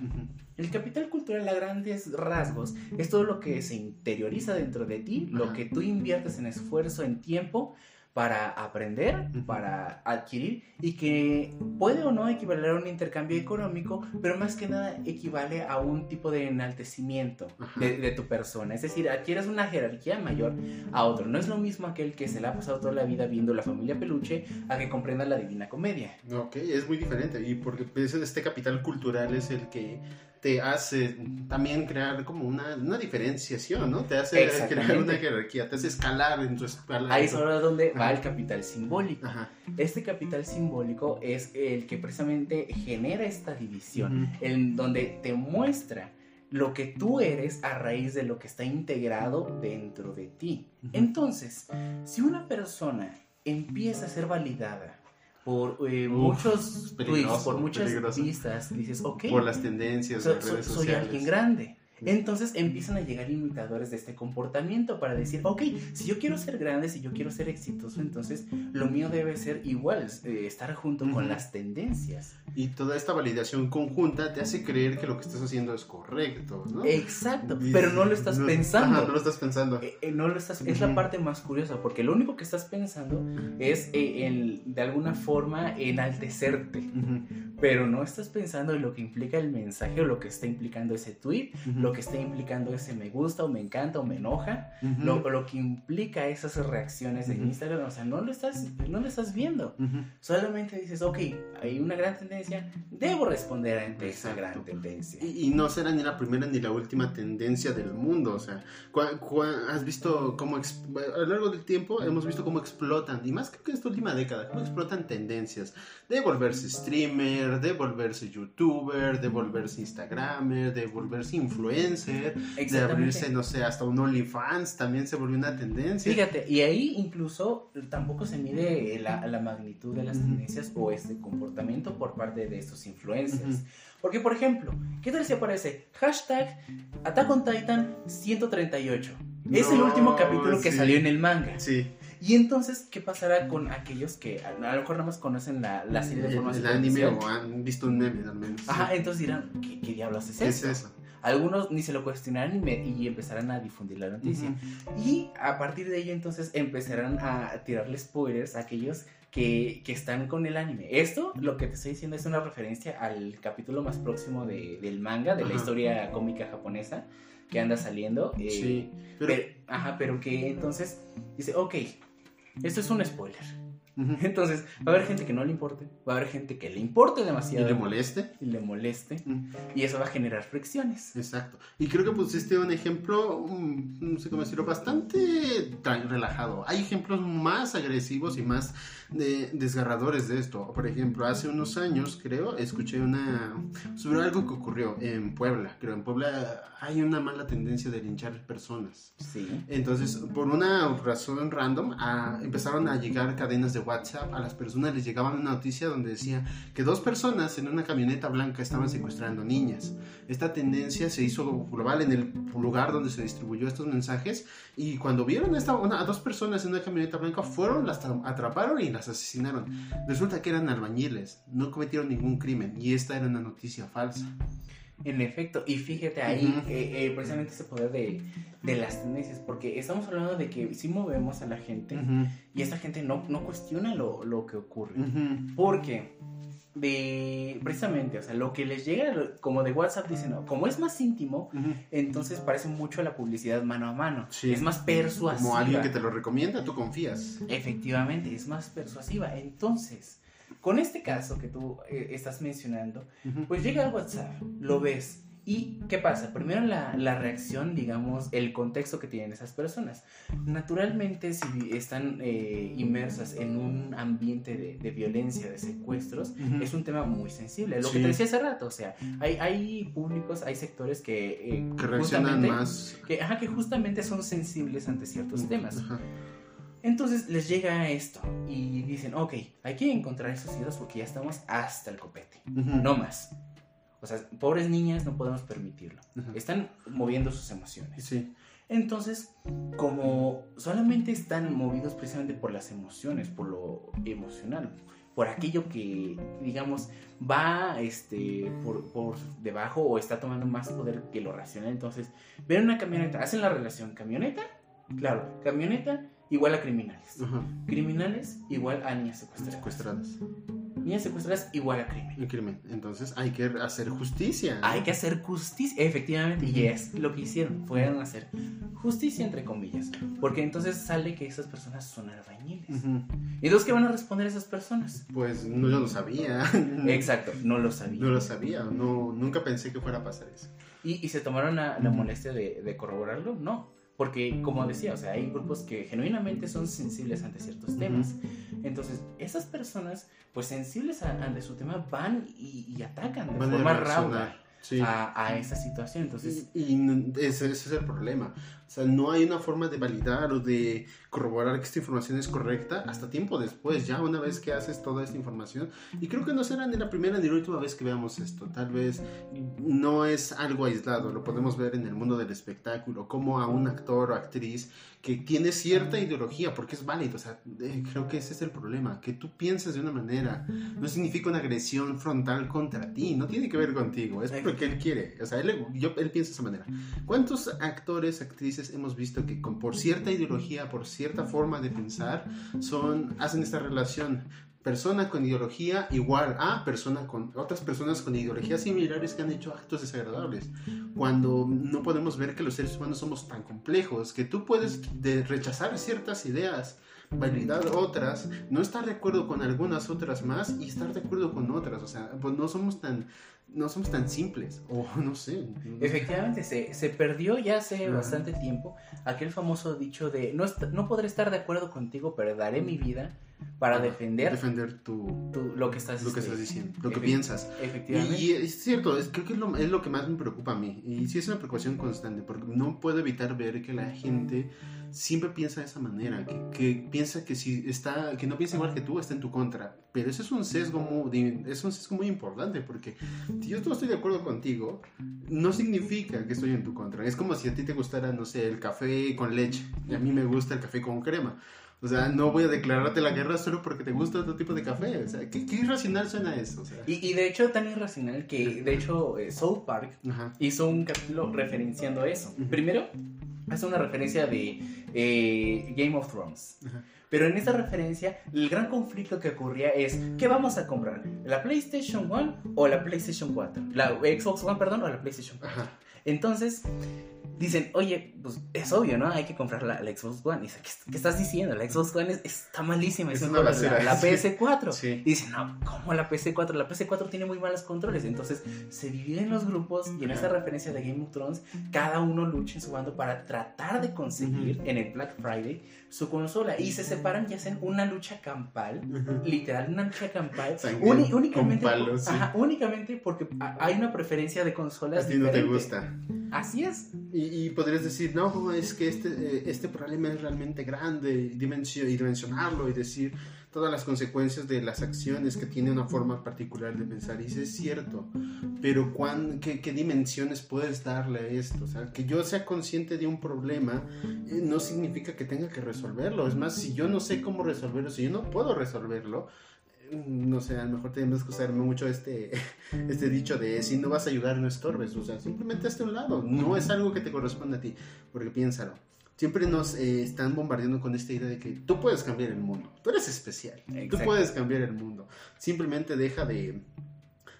El capital cultural a grandes rasgos es todo lo que se interioriza dentro de ti, lo que tú inviertes en esfuerzo, en tiempo para aprender, para adquirir y que puede o no equivaler a un intercambio económico, pero más que nada equivale a un tipo de enaltecimiento de, de tu persona. Es decir, adquieres una jerarquía mayor a otro. No es lo mismo aquel que se le ha pasado toda la vida viendo la familia peluche a que comprenda la divina comedia. Ok, es muy diferente. Y porque este capital cultural es el que te hace también crear como una, una diferenciación, ¿no? Te hace crear una jerarquía, te hace escalar en tu escala. Ahí es ahora donde va el capital simbólico. Ajá. Este capital simbólico es el que precisamente genera esta división, en donde te muestra lo que tú eres a raíz de lo que está integrado dentro de ti. Entonces, si una persona empieza a ser validada por eh, Uf, muchos tweets, por muchas peligroso. vistas, dices, ok, Por las tendencias, so- so- redes soy sociales. alguien grande. Entonces empiezan a llegar imitadores de este comportamiento para decir, ok, si yo quiero ser grande, si yo quiero ser exitoso, entonces lo mío debe ser igual, eh, estar junto con las tendencias. Y toda esta validación conjunta te hace creer que lo que estás haciendo es correcto, ¿no? Exacto, pero no lo estás pensando. no lo estás pensando. Eh, eh, no lo estás, Es la parte más curiosa, porque lo único que estás pensando es el, de alguna forma enaltecerte, pero no estás pensando en lo que implica el mensaje o lo que está implicando ese tweet, lo que está implicando ese me gusta o me encanta o me enoja, lo, lo, que implica esas reacciones de Instagram, o sea, no lo estás, no lo estás viendo. Solamente dices, ok, hay una gran tendencia, debo responder ante esa gran tendencia. Y, no será ni la primera ni la última tendencia del mundo, o sea, has visto cómo, a lo largo del tiempo hemos visto cómo explotan, y más que en esta última década, cómo explotan tendencias de volverse streamer, de volverse youtuber, de volverse instagramer, de volverse influencer, de abrirse, no sé, hasta un OnlyFans, también se volvió una tendencia. Fíjate, y ahí incluso tampoco se mide la, la magnitud de las tendencias o este comportamiento por parte de estos influencers. Porque, por ejemplo, ¿qué tal si aparece hashtag Attack on Titan 138? es el último capítulo que salió en el manga. Sí. Y entonces, ¿qué pasará con aquellos que a lo mejor nada más conocen la, la serie de forma El anime o han visto un meme al menos. Ajá, entonces dirán, ¿qué, qué diablos es eso? ¿Qué es eso? Algunos ni se lo cuestionarán y, empezarán a difundir la noticia. Y a partir de ello entonces empezarán a tirarle spoilers a aquellos que, que, están con el anime. Esto, lo que te estoy diciendo, es una referencia al capítulo más próximo de, del manga, de la historia cómica japonesa que anda saliendo. Eh, sí, pero... ajá, pero que entonces dice, ok, esto es un spoiler. [LAUGHS] Entonces, va a haber gente que no le importe, va a haber gente que le importe demasiado. Y le moleste. Y le moleste. Y eso va a generar fricciones. Exacto. Y creo que pusiste un ejemplo, no sé cómo decirlo, bastante relajado. Hay ejemplos más agresivos y más desgarradores de esto. Por ejemplo, hace unos años, creo, escuché una sobre algo que ocurrió en Puebla. Creo en Puebla hay una mala tendencia de linchar personas. Sí. Entonces, por una razón random, empezaron a llegar cadenas de WhatsApp, a las personas les llegaba una noticia donde decía que dos personas en una camioneta blanca estaban secuestrando niñas. Esta tendencia se hizo global en el lugar donde se distribuyó estos mensajes y cuando vieron esta, a dos personas en una camioneta blanca fueron, las atraparon y las asesinaron. Resulta que eran albañiles, no cometieron ningún crimen y esta era una noticia falsa. En efecto, y fíjate ahí eh, eh, precisamente ese poder de, de, las tendencias, porque estamos hablando de que si movemos a la gente y esta gente no, no cuestiona lo, lo que ocurre. Porque de precisamente, o sea, lo que les llega como de WhatsApp dicen, no, como es más íntimo, entonces parece mucho a la publicidad mano a mano. Es más persuasiva. Como alguien que te lo recomienda, tú confías. Efectivamente, es más persuasiva. Entonces, con este caso que tú eh, estás mencionando, pues llega al WhatsApp, lo ves. ¿Y qué pasa? Primero la, la, reacción, digamos, el contexto que tienen esas personas. Naturalmente, si están eh, inmersas en un ambiente de, de violencia, de secuestros, es un tema muy sensible. Lo que te decía hace rato, o sea, hay, hay públicos, hay sectores que... Eh, que reaccionan más. Que, ajá, que justamente son sensibles ante ciertos temas. Ajá. Entonces les llega esto y dicen, ok, hay que encontrar esos hijos porque ya estamos hasta el copete, no más. O sea, pobres niñas no podemos permitirlo. Están moviendo sus emociones. Sí. Entonces, como solamente están movidos precisamente por las emociones, por lo emocional, por aquello que, digamos, va este, por, por debajo o está tomando más poder que lo racional, entonces ven una camioneta, hacen la relación camioneta, claro, camioneta igual a criminales. Criminales igual a niñas secuestradas. secuestradas. Niñas secuestradas igual a crimen. El crimen. Entonces hay que hacer justicia. Hay que hacer justicia, efectivamente. Y es lo que hicieron. Fueron a hacer justicia entre comillas. Porque entonces sale que esas personas son albañiles. ¿Y entonces qué van a responder esas personas? Pues no, yo no sabía. [LAUGHS] Exacto, no lo sabía. No lo sabía. No, nunca pensé que fuera a pasar eso. ¿Y, se tomaron la, molestia de, de corroborarlo? No. Porque, como decía, o sea, hay grupos que genuinamente son sensibles ante ciertos temas. Entonces, esas personas, pues sensibles ante su tema, van y, atacan de forma rauda. A, esa situación. Entonces, y, ese, es el problema. O sea, no hay una forma de validar o de corroborar que esta información es correcta hasta tiempo después, ya una vez que haces toda esta información. Y creo que no será ni la primera ni la última vez que veamos esto. Tal vez no es algo aislado, lo podemos ver en el mundo del espectáculo, como a un actor o actriz que tiene cierta ideología, porque es válido, o sea, eh, creo que ese es el problema, que tú pienses de una manera, no significa una agresión frontal contra ti, no tiene que ver contigo, es porque él quiere, o sea, él, yo, él piensa de esa manera. ¿Cuántos actores, actrices hemos visto que con, por cierta ideología, por cierta forma de pensar, son, hacen esta relación? persona con ideología igual a persona con otras personas con ideologías similares que han hecho actos desagradables. Cuando no podemos ver que los seres humanos somos tan complejos, que tú puedes rechazar ciertas ideas, validar otras, no estar de acuerdo con algunas otras más y estar de acuerdo con otras. O sea, pues no somos tan no somos tan simples, o [LAUGHS] no sé. Efectivamente, se, se perdió ya hace bastante tiempo aquel famoso dicho de no, no podré estar de acuerdo contigo, pero daré mi vida para defender, defender tu, lo que estás, lo que estás diciendo, lo que piensas. Efectivamente. Y, es cierto, es, creo que es lo, es lo, que más me preocupa a mí. Y sí es una preocupación constante, porque no puedo evitar ver que la gente siempre piensa de esa manera, que, que, piensa que si está, que no piensa igual que tú, está en tu contra. Pero eso es un sesgo muy, es un sesgo muy importante, porque si yo no estoy de acuerdo contigo, no significa que estoy en tu contra. Es como si a ti te gustara, no sé, el café con leche, y a mí me gusta el café con crema. O sea, no voy a declararte la guerra solo porque te gusta otro tipo de café. O sea, ¿qué, irracional suena eso? y, y, de hecho, tan irracional que, de hecho, eh, South Park hizo un capítulo referenciando eso. Primero, hace una referencia de eh, Game of Thrones. Pero en esa referencia, el gran conflicto que ocurría es, ¿qué vamos a comprar? ¿La PlayStation 1 o la PlayStation 4? La Xbox One, perdón, o la PlayStation 4. Entonces, dicen, oye, pues es obvio, ¿no? Hay que comprar la, Xbox One. Y dice, ¿qué, estás diciendo? La Xbox One está malísima. Es una la, la, [LAUGHS] PS4. Y dicen, no, ¿cómo la PS4? La PS4 tiene muy malos controles. Entonces se dividen los grupos y en esa referencia de Game of Thrones, cada uno lucha en su bando para tratar de conseguir en el Black Friday su consola. Y se separan y hacen una lucha campal, literal, una lucha campal. únicamente, únicamente porque hay una preferencia de consolas. A ti no te gusta. Así es. Y, podrías decir, no, es que este, eh, este problema es realmente grande, y dimensionarlo y decir todas las consecuencias de las acciones que tiene una forma particular de pensar. Y es cierto, pero qué, qué, dimensiones puedes darle a esto? O sea, que yo sea consciente de un problema eh, no significa que tenga que resolverlo. Es más, si yo no sé cómo resolverlo, si yo no puedo resolverlo, no sé, a lo mejor tenemos que usar mucho este, [LAUGHS] este dicho de si no vas a ayudar, no estorbes. O sea, simplemente hazte un lado. No es algo que te corresponde a ti. Porque piénsalo. Siempre nos eh, están bombardeando con esta idea de que tú puedes cambiar el mundo. Tú eres especial. Tú puedes cambiar el mundo. Simplemente deja de,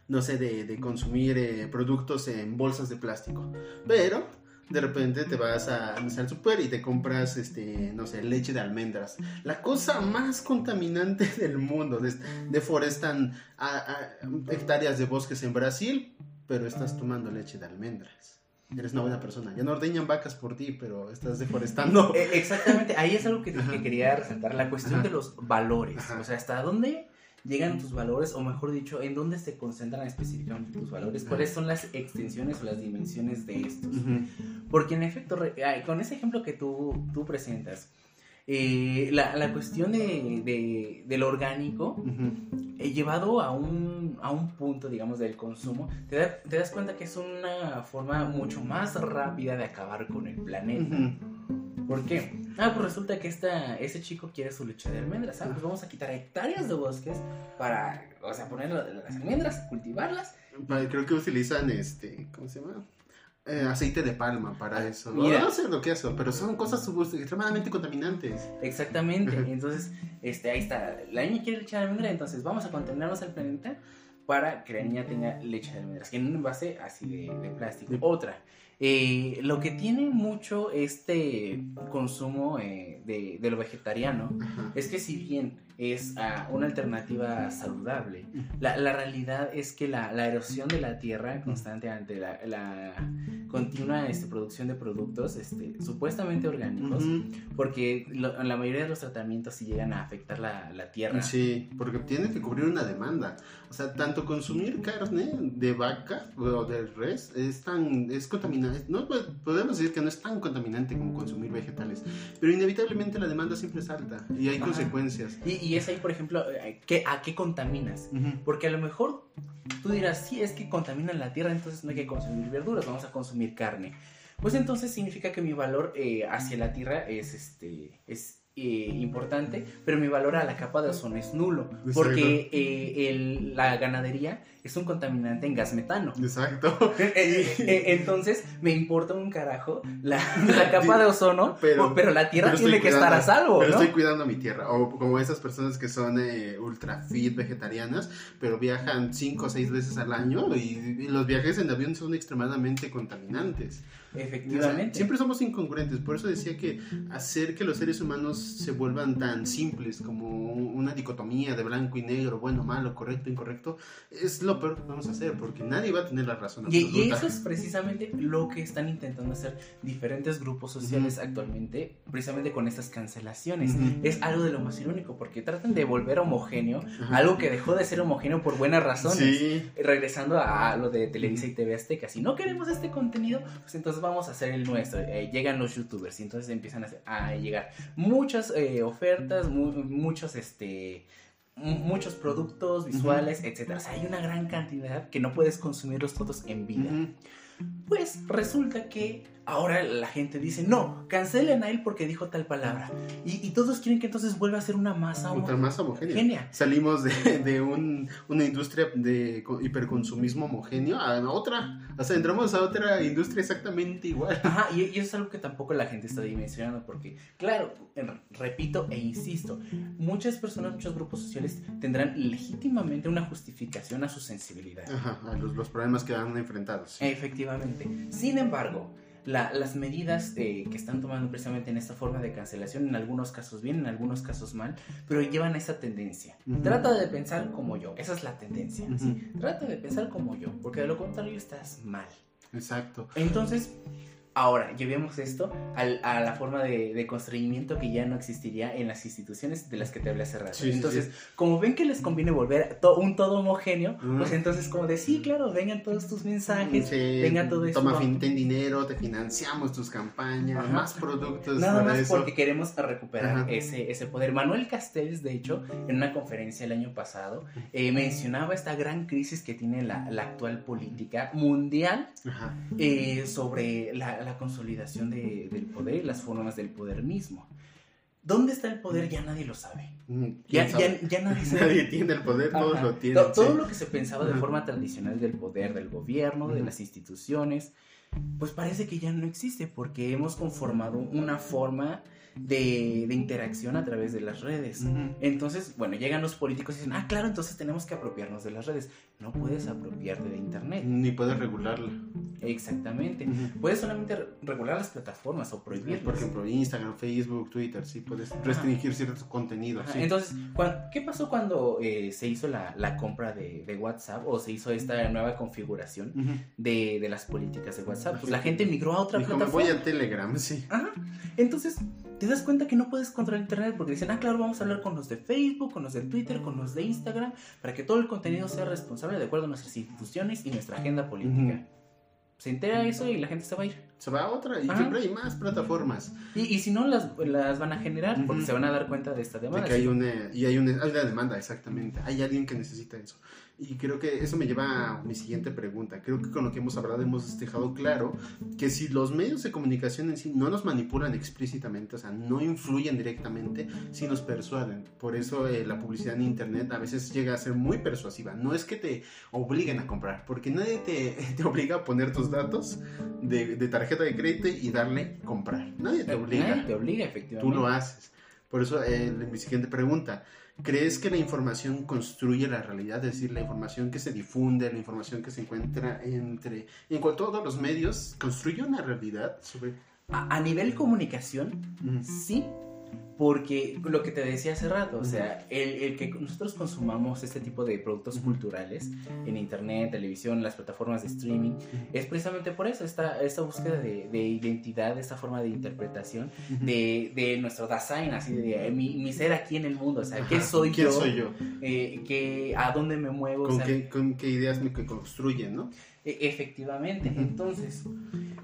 no sé, de, consumir eh, productos en bolsas de plástico. Pero de repente te vas a, al super y te compras, este, no sé, leche de almendras. La cosa más contaminante [LAUGHS] del mundo. Deforestan hectáreas de bosques en Brasil, pero estás tomando leche de almendras. Eres una buena persona. Ya no ordeñan vacas por ti, pero estás deforestando. [LAUGHS] Eh, exactamente, ahí es algo que, quería resaltar, la cuestión de los valores. O sea, ¿hasta dónde llegan tus valores, o mejor dicho, en dónde se concentran específicamente tus valores, cuáles son las extensiones o las dimensiones de estos. Porque en efecto, con ese ejemplo que tú, tú presentas, eh, la, la, cuestión de, de, del orgánico, he llevado a un, a un punto, digamos, del consumo, te, te, das cuenta que es una forma mucho más rápida de acabar con el planeta. ¿Por qué? Ah, pues resulta que esta, ese chico quiere su leche de almendras. Ah, pues vamos a quitar hectáreas de bosques para, o sea, poner las almendras, cultivarlas. Creo que utilizan este, ¿cómo se llama? Eh, aceite de palma para eso. No, sé lo que es eso, pero son cosas extremadamente contaminantes. Exactamente. entonces, este, ahí está. La niña quiere leche de almendra, entonces vamos a contaminarnos al planeta para que la niña tenga leche de almendras, en un envase así de, de plástico. Otra. Eh, lo que tiene mucho este consumo eh, de, lo vegetariano es que si bien es ah, una alternativa saludable, la, realidad es que la, erosión de la tierra constantemente, la, continua este, producción de productos este, supuestamente orgánicos, porque la mayoría de los tratamientos sí llegan a afectar la, la tierra. Sí, porque tiene que cubrir una demanda. O sea, tanto consumir carne de vaca o de res es tan es contaminante. No podemos decir que no es tan contaminante como consumir vegetales, pero inevitablemente la demanda siempre es alta y hay consecuencias. Y, y, es ahí, por ejemplo, eh, ¿qué, ¿a qué contaminas? Porque a lo mejor tú dirás, sí, es que contaminan la tierra, entonces no hay que consumir verduras, vamos a consumir carne. Pues entonces significa que mi valor eh, hacia la tierra es, este, es eh, importante, pero mi valor a la capa de ozono es nulo, porque eh, la ganadería es un contaminante en gas metano. Exacto. [LAUGHS] Eh, entonces me importa un carajo la, [LAUGHS] capa de ozono, pero, pero la tierra tiene que estar a salvo. Pero estoy cuidando mi tierra, o como esas personas que son ultra fit vegetarianas, pero viajan cinco o seis veces al año y los viajes en avión son extremadamente contaminantes. Efectivamente. siempre somos incongruentes, por eso decía que hacer que los seres humanos se vuelvan tan simples como una dicotomía de blanco y negro, bueno, malo, correcto, incorrecto, es lo peor que vamos a hacer, porque nadie va a tener la razón. Y, y, eso es precisamente lo que están intentando hacer diferentes grupos sociales actualmente, precisamente con estas cancelaciones. Es algo de lo más irónico, porque tratan de volver homogéneo algo que dejó de ser homogéneo por buenas razones. Regresando a lo de Televisa y TV Azteca, si no queremos este contenido, pues entonces vamos a hacer el nuestro. Eh, llegan los youtubers y entonces empiezan a, llegar muchas eh, ofertas, muchos, este, muchos productos visuales, etcétera. O sea, hay una gran cantidad que no puedes consumirlos todos en vida. Pues resulta que ahora la gente dice, no, cancelen a él porque dijo tal palabra. Y, todos quieren que entonces vuelva a ser una masa, homogénea. Salimos de, una industria de hiperconsumismo homogéneo a otra. O sea, entramos a otra industria exactamente igual. Ajá, y, eso es algo que tampoco la gente está dimensionando porque, claro, repito e insisto, muchas personas, muchos grupos sociales tendrán legítimamente una justificación a su sensibilidad. Ajá, a los, los problemas que han enfrentado. Efectivamente. Sin embargo, las medidas eh, que están tomando precisamente en esta forma de cancelación, en algunos casos bien, en algunos casos mal, pero llevan a esa tendencia. Trata de pensar como yo, esa es la tendencia. Trata de pensar como yo, porque de lo contrario estás mal. Exacto. Entonces, Ahora, llevemos esto a la forma de, de, constreñimiento que ya no existiría en las instituciones de las que te hablé hace rato. entonces, como ven que les conviene volver un todo homogéneo, pues entonces como de, sí, claro, vengan todos tus mensajes, venga todo esto. Toma fin, ten dinero, te financiamos tus campañas, más productos. Nada más porque queremos recuperar ese, ese poder. Manuel Castells, de hecho, en una conferencia el año pasado, eh, mencionaba esta gran crisis que tiene la, la actual política mundial eh, sobre la la consolidación del poder y las formas del poder mismo. ¿Dónde está el poder? Ya nadie lo sabe. Mm, ya, ya, nadie, [LAUGHS] sabe. nadie tiene el poder, todos lo tienen. Todo, lo que se pensaba de forma tradicional del poder, del gobierno, de las instituciones, pues parece que ya no existe porque hemos conformado una forma de, interacción a través de las redes. Entonces, bueno, llegan los políticos y dicen, ah, claro, entonces tenemos que apropiarnos de las redes. No puedes apropiarte de Internet. Ni puedes regularla. Exactamente. Puedes solamente regular las plataformas o prohibirlas. Por ejemplo, Instagram, Facebook, Twitter, sí, puedes restringir ciertos contenidos. Entonces, ¿qué pasó cuando eh, se hizo la, compra de, WhatsApp o se hizo esta nueva configuración de, las políticas de WhatsApp? Pues la gente migró a otra plataforma. Me voy a Telegram, sí. Entonces, te das cuenta que no puedes controlar Internet porque dicen, ah, claro, vamos a hablar con los de Facebook, con los de Twitter, con los de Instagram, para que todo el contenido sea responsable de acuerdo a nuestras instituciones y nuestra agenda política. Se entera eso y la gente se va a ir. Se va a otra y siempre hay más plataformas. Y, y si no, las, las, van a generar porque se van a dar cuenta de esta demanda. que hay una, y hay una, hay una demanda, exactamente. Hay alguien que necesita eso. Y creo que eso me lleva a mi siguiente pregunta. Creo que con lo que hemos hablado hemos dejado claro que si los medios de comunicación en sí no nos manipulan explícitamente, o sea, no influyen directamente, sí nos persuaden. Por eso eh, la publicidad en Internet a veces llega a ser muy persuasiva. No es que te obliguen a comprar, porque nadie te, [LAUGHS] te obliga a poner tus datos de, de, tarjeta de crédito y darle comprar. Nadie te obliga. Nadie te obliga, efectivamente. Tú lo haces. Por eso eh, mi siguiente pregunta ¿Crees que la información construye la realidad? Es decir, la información que se difunde, la información que se encuentra entre en todos los medios, ¿construye una realidad sobre... A, nivel comunicación, sí, Porque lo que te decía hace rato, o sea, el, que nosotros consumamos este tipo de productos culturales en internet, televisión, las plataformas de streaming, es precisamente por eso, esta, esta búsqueda de, identidad, esta forma de interpretación de, de nuestro design, así de eh, mi, ser aquí en el mundo, o sea, ¿qué soy ¿Quién yo? soy yo? Eh, ¿A dónde me muevo? ¿Con, qué, ¿Con qué ideas me construyen, no? E, efectivamente, entonces,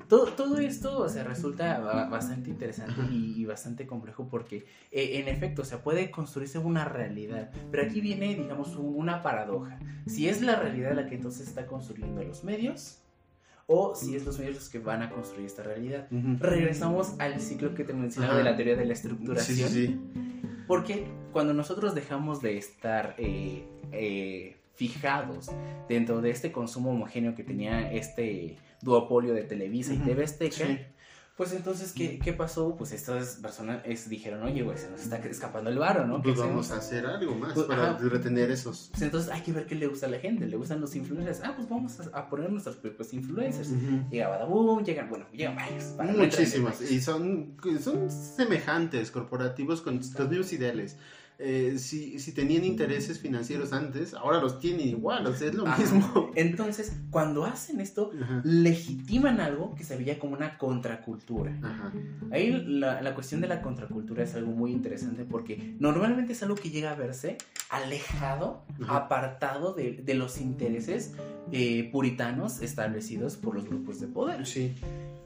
todo, todo esto se resulta bastante interesante y, bastante complejo porque, e, en efecto, se puede construirse una realidad, pero aquí viene, digamos, una paradoja. Si es la realidad la que entonces está construyendo los medios, o si es los medios los que van a construir esta realidad. Regresamos al ciclo que te mencionaba de la teoría de la estructuración. Sí, sí, Porque cuando nosotros dejamos de estar eh, eh, fijados dentro de este consumo homogéneo que tenía este duopolio de Televisa y TV Azteca, pues entonces, ¿qué, ¿qué, pasó? Pues estas personas dijeron, oye, güey, se nos está escapando el varo, ¿no? Pues vamos a hacer algo más pues, para retener esos. Pues entonces hay que ver qué le gusta a la gente, le gustan los influencers. Ah, pues vamos a, poner nuestros propios influencers. Llega Badabun, llegan, bueno, llegan varios. Muchísimas. Y son, son semejantes, corporativos, con los mismos ideales. Eh, si, si, tenían intereses financieros antes, ahora los tienen igual, o sea, es lo mismo. Entonces, cuando hacen esto, legitiman algo que se veía como una contracultura. Ahí la, la, cuestión de la contracultura es algo muy interesante porque normalmente es algo que llega a verse alejado, apartado de, de, los intereses eh, puritanos establecidos por los grupos de poder. Sí.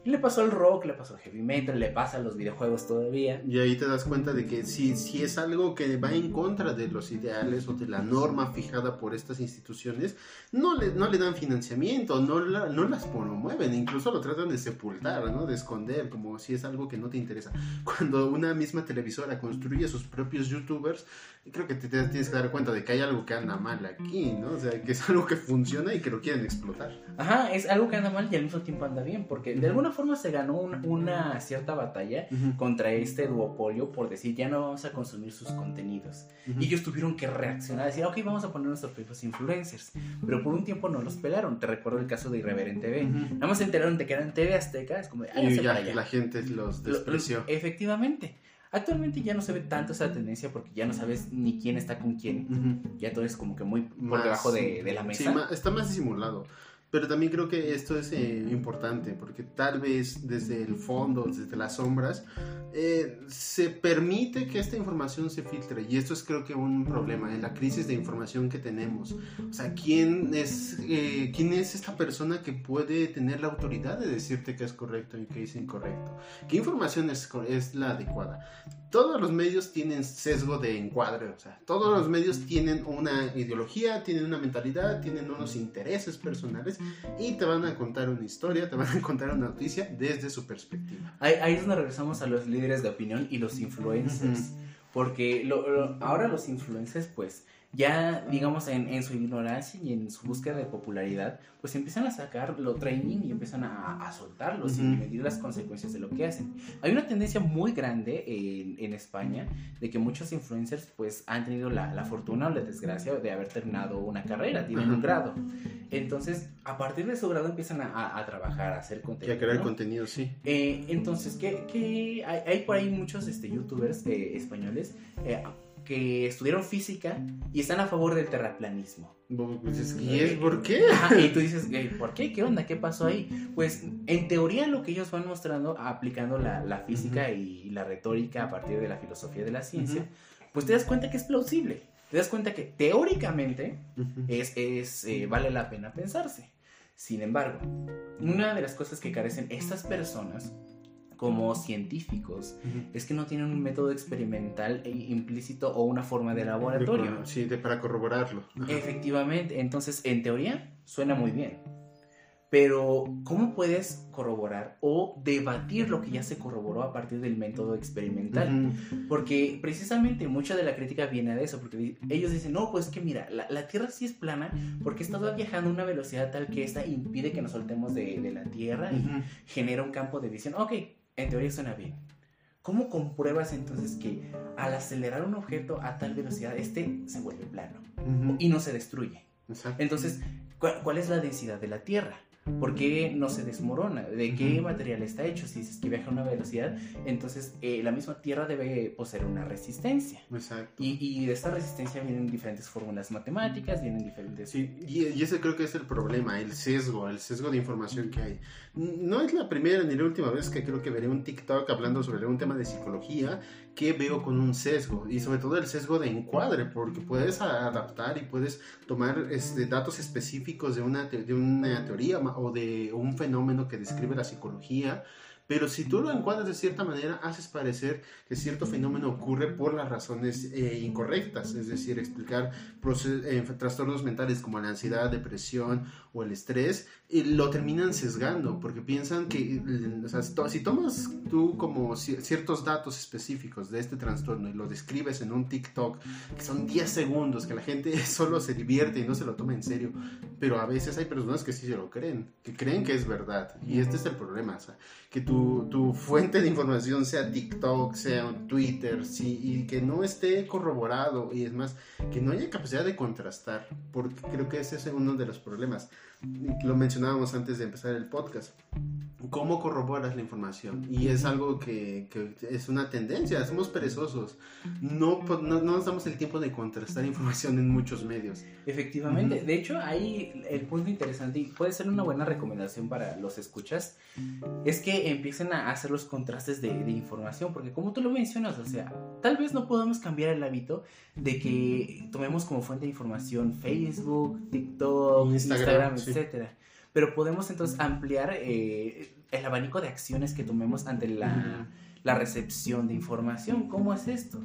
Le pasó al rock, le pasó al heavy metal, le pasa a los videojuegos todavía. Y ahí te das cuenta de que si, si es algo que va en contra de los ideales o de la norma fijada por estas instituciones, no le, no le dan financiamiento, no, no las promueven, incluso lo tratan de sepultar, ¿no? de esconder, como si es algo que no te interesa. Cuando una misma televisora construye sus propios youtubers, creo que te, tienes que dar cuenta de que hay algo que anda mal aquí, ¿no? O sea, que es algo que funciona y que lo quieren explotar. Ajá, es algo que anda mal y al mismo tiempo anda bien, porque de alguna forma se ganó una cierta batalla contra este duopolio por decir, ya no vamos a consumir sus contenidos. Y ellos tuvieron que reaccionar, decir, ok, vamos a poner nuestros propios influencers. Pero por un tiempo no los pelaron. Te recuerdo el caso de Irreverente TV. Nada más se enteraron de que eran TV Azteca, es como, y ya, la gente los despreció. efectivamente. Actualmente ya no se ve tanto esa tendencia porque ya no sabes ni quién está con quién. Ya todo es como que muy por debajo de, la mesa. Sí, está más disimulado. Pero también creo que esto es eh, importante porque tal vez desde el fondo, desde las sombras, eh, se permite que esta información se filtre. Y esto es creo que un problema en la crisis de información que tenemos. O sea, ¿quién es, eh, ¿quién es esta persona que puede tener la autoridad de decirte que es correcto y que es incorrecto? ¿Qué información es, es la adecuada? Todos los medios tienen sesgo de encuadre, o sea, todos los medios tienen una ideología, tienen una mentalidad, tienen unos intereses personales y te van a contar una historia, te van a contar una noticia desde su perspectiva. Ahí, es donde regresamos a los líderes de opinión y los influencers, porque ahora los influencers pues ya digamos en, en, su ignorancia y en su búsqueda de popularidad, pues empiezan a sacar lo training y empiezan a, a soltarlo sin medir las consecuencias de lo que hacen. Hay una tendencia muy grande en, en España de que muchos influencers pues han tenido la, la, fortuna o la desgracia de haber terminado una carrera, tienen un grado. Entonces, a partir de su grado empiezan a, a trabajar, a hacer contenido. Y a crear contenido, sí. Eh, entonces, ¿qué, qué hay, hay, por ahí muchos este, youtubers eh, españoles eh, que estudiaron física y están a favor del terraplanismo. Pues ¿Y por qué? y tú dices, ¿por qué? ¿Qué onda? ¿Qué pasó ahí? Pues en teoría lo que ellos van mostrando, aplicando la, física y la retórica a partir de la filosofía de la ciencia, pues te das cuenta que es plausible. Te das cuenta que teóricamente es, es eh, vale la pena pensarse. Sin embargo, una de las cosas que carecen estas personas como científicos es que no tienen un método experimental e implícito o una forma de laboratorio. Sí, de, para corroborarlo. Efectivamente, entonces en teoría suena muy bien. Pero, ¿cómo puedes corroborar o debatir lo que ya se corroboró a partir del método experimental? Porque precisamente mucha de la crítica viene de eso, porque ellos dicen, no, pues que mira, la, Tierra sí es plana porque está viajando a una velocidad tal que esta impide que nos soltemos de, la Tierra y genera un campo de visión. Ok, en teoría suena bien. ¿Cómo compruebas entonces que al acelerar un objeto a tal velocidad, este se vuelve plano y no se destruye? Entonces, ¿cuál, es la densidad de la Tierra? ¿Por qué no se desmorona? ¿De qué material está hecho? Si es que viaja a una velocidad, entonces eh, la misma Tierra debe poseer una resistencia. Exacto. Y, y, de esta resistencia vienen diferentes fórmulas matemáticas, vienen diferentes... Sí, y, y, ese creo que es el problema, el sesgo, el sesgo de información que hay. No es la primera ni la última vez que creo que veré un TikTok hablando sobre un tema de psicología que veo con un sesgo y sobre todo el sesgo de encuadre porque puedes adaptar y puedes tomar este, datos específicos de una, de una teoría o de un fenómeno que describe la psicología pero si tú lo encuadras de cierta manera, haces parecer que cierto fenómeno ocurre por las razones eh, incorrectas, es decir, explicar eh, trastornos mentales como la ansiedad, depresión o el estrés, lo terminan sesgando, porque piensan que, o sea, si tomas tú como ciertos datos específicos de este trastorno y lo describes en un TikTok, que son 10 segundos, que la gente [LAUGHS] solo se divierte y no se lo toma en serio, pero a veces hay personas que sí se lo creen, que creen que es verdad, y este es el problema, o sea, que tu, tu, fuente de información sea TikTok, sea Twitter, sí, y que no esté corroborado, y es más, que no haya capacidad de contrastar, porque creo que ese es uno de los problemas. Lo mencionábamos antes de empezar el podcast. ¿Cómo corroboras la información? Y es algo que, que es una tendencia, somos perezosos. No, no, no, nos damos el tiempo de contrastar información en muchos medios. Efectivamente, uh -huh. de hecho, ahí el punto interesante, y puede ser una buena recomendación para los escuchas, es que empiecen a hacer los contrastes de, de información, porque como tú lo mencionas, o sea, tal vez no podamos cambiar el hábito de que tomemos como fuente de información Facebook, TikTok, Instagram, Instagram sí. Etcétera. Pero podemos entonces ampliar eh, el abanico de acciones que tomemos ante la, la, recepción de información. ¿Cómo es esto?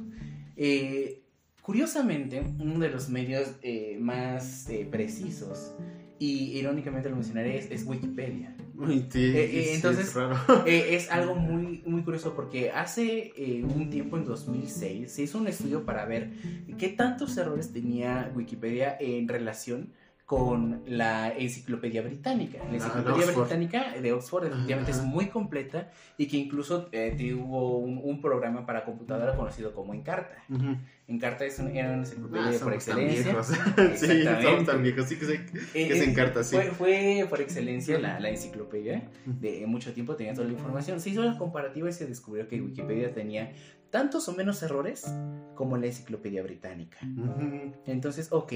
Eh, curiosamente, uno de los medios eh, más eh, precisos, y irónicamente lo mencionaré, es, es Wikipedia. Uy, sí, eh, entonces, sí, es, es, algo muy, muy curioso porque hace un tiempo, en 2006, se hizo un estudio para ver qué tantos errores tenía Wikipedia en relación con la enciclopedia británica. La enciclopedia ah, británica de Oxford efectivamente es muy completa y que incluso eh, tuvo un, un, programa para computadora conocido como Encarta. Uh -huh. Encarta es un, era una enciclopedia ah, por excelencia. [LAUGHS] sí, somos tan viejos, sí que se, que eh, se Encarta, sí. Fue, fue por excelencia la, la, enciclopedia, de mucho tiempo tenía toda la información. Se hizo la comparativa y se descubrió que Wikipedia tenía tantos o menos errores como la enciclopedia británica. Uh -huh. Entonces, ok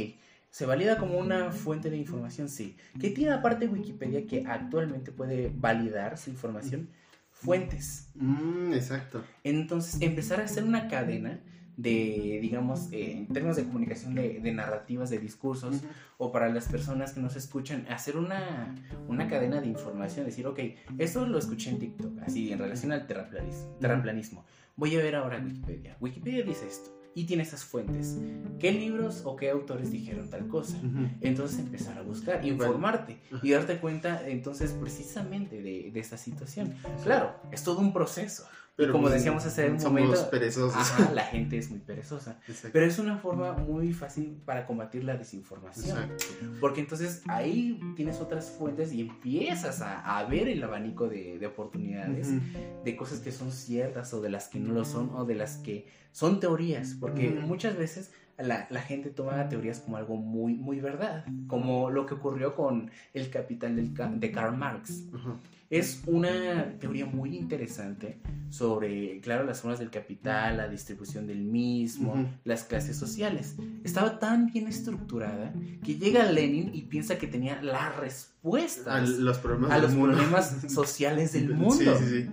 ¿Se valida como una fuente de información? Sí. ¿Qué tiene aparte Wikipedia que actualmente puede validar su información? Fuentes. Mm, exacto. Entonces, empezar a hacer una cadena de, digamos, eh, en términos de comunicación de, de narrativas, de discursos, uh -huh. o para las personas que nos escuchan, hacer una, una cadena de información, decir, ok, esto lo escuché en TikTok, así en relación al terraplanismo. terraplanismo. Voy a ver ahora Wikipedia. Wikipedia dice esto y tiene esas fuentes. ¿Qué libros o qué autores dijeron tal cosa? Uh -huh. Entonces empezar a buscar, informarte uh -huh. y darte cuenta entonces precisamente de, de esta situación. Claro, es todo un proceso. Pero como decíamos hace un momento, perezosos. Ajá, [LAUGHS] la gente es muy perezosa. Exacto. Pero es una forma muy fácil para combatir la desinformación. Exacto. Porque entonces ahí tienes otras fuentes y empiezas a, a ver el abanico de, de oportunidades, uh -huh. de cosas que son ciertas o de las que no lo son o de las que son teorías. Porque uh -huh. muchas veces la, la, gente toma teorías como algo muy, muy verdad. Como lo que ocurrió con el capital del, de Karl Marx. Uh -huh. Es una teoría muy interesante sobre, claro, las formas del capital, la distribución del mismo, uh -huh. las clases sociales. Estaba tan bien estructurada que llega Lenin y piensa que tenía la respuesta a los problemas, a los problemas [LAUGHS] sociales del mundo. Sí, sí, sí.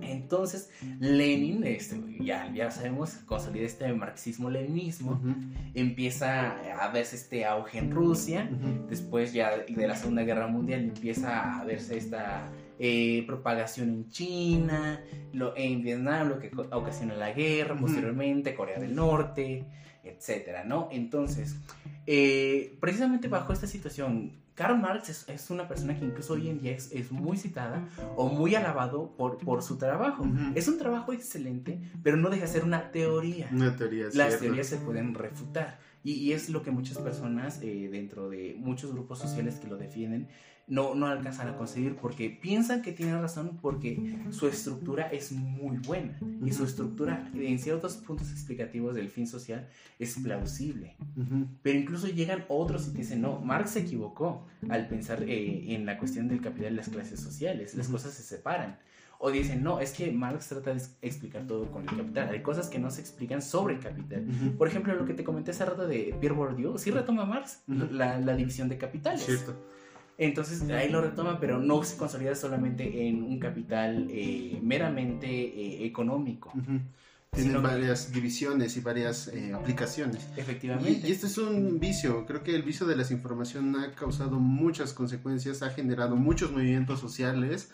Entonces, Lenin, este, ya, ya sabemos, consolida este marxismo-leninismo, uh -huh. empieza a verse este auge en Rusia, uh -huh. después ya de la Segunda Guerra Mundial empieza a verse esta eh, propagación en China, lo, en Vietnam, lo que ocasiona la guerra, posteriormente Corea del Norte, etcétera, ¿no? Entonces, eh, precisamente bajo esta situación, Karl Marx es, es, una persona que incluso hoy en día es, es muy citada o muy alabado por, por su trabajo. Uh -huh. Es un trabajo excelente, pero no deja de ser una teoría. Una teoría, Las cierto. teorías se pueden refutar. Y, y, es lo que muchas personas eh, dentro de muchos grupos sociales que lo defienden no, no alcanzan a conseguir porque piensan que tienen razón porque su estructura es muy buena y su estructura en ciertos puntos explicativos del fin social es plausible. Pero incluso llegan otros y dicen, no, Marx se equivocó al pensar eh, en la cuestión del capital y las clases sociales, las cosas se separan. O dicen, no, es que Marx trata de explicar todo con el capital. Hay cosas que no se explican sobre el capital. Por ejemplo, lo que te comenté hace rato de Pierre Bourdieu, sí retoma Marx la, la, división de capitales. Cierto. Entonces ahí lo retoma, pero no se consolida solamente en un capital eh, meramente eh, económico. Tiene varias divisiones y varias eh, aplicaciones. Efectivamente. Y, este es un vicio. Creo que el vicio de la desinformación ha causado muchas consecuencias, ha generado muchos movimientos sociales,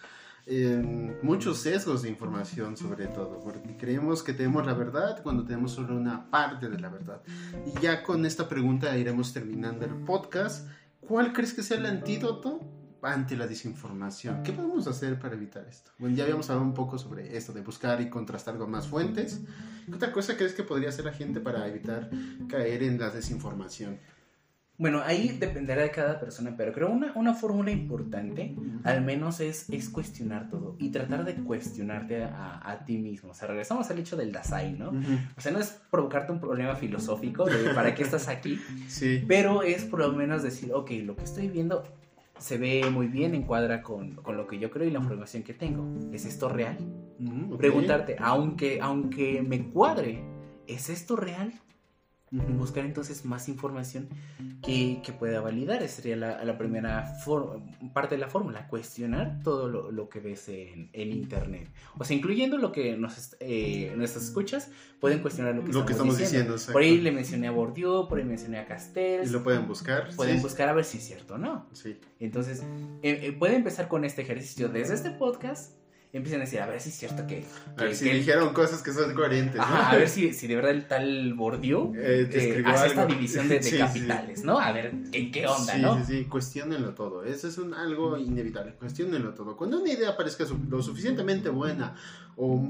muchos sesgos de información sobre todo, porque creemos que tenemos la verdad cuando tenemos solo una parte de la verdad. Y ya con esta pregunta iremos terminando el podcast. ¿Cuál crees que sea el antídoto ante la desinformación? ¿Qué podemos hacer para evitar esto? Bueno, ya habíamos hablado un poco sobre esto de buscar y contrastar con más fuentes. ¿Qué otra cosa crees que podría hacer la gente para evitar caer en la desinformación? Bueno, ahí dependerá de cada persona, pero creo una, una fórmula importante, al menos es, es cuestionar todo y tratar de cuestionarte a, a, ti mismo. O sea, regresamos al hecho del Dasein, ¿no? O sea, no es provocarte un problema filosófico de para qué estás aquí, [LAUGHS] sí. pero es por lo menos decir, ok, lo que estoy viendo se ve muy bien, encuadra con, con lo que yo creo y la información que tengo. ¿Es esto real? Okay. Preguntarte, aunque, aunque me cuadre, ¿es esto real? Buscar entonces más información que, que pueda validar. Esa sería la, la primera parte de la fórmula, cuestionar todo lo, lo que ves en, en, Internet. O sea, incluyendo lo que nos, eh, nuestras escuchas, pueden cuestionar lo que, lo estamos, que estamos diciendo. diciendo por ahí le mencioné a Bourdieu, por ahí mencioné a Castells. Y lo pueden buscar. Pueden sí. buscar a ver si es cierto o no. Sí. Entonces, eh, eh, puede empezar con este ejercicio desde este podcast empiezan a decir, a ver si es cierto que... a ver si que dijeron cosas que son coherentes. ¿no? A ver si, si de verdad el tal Bourdieu eh, eh, hace esta división de, de [LAUGHS] sí, capitales, sí. ¿no? A ver en qué onda, sí, ¿no? Sí, sí, cuestionenlo todo. Eso es un, algo inevitable. Cuestionenlo todo. Cuando una idea parezca lo suficientemente buena o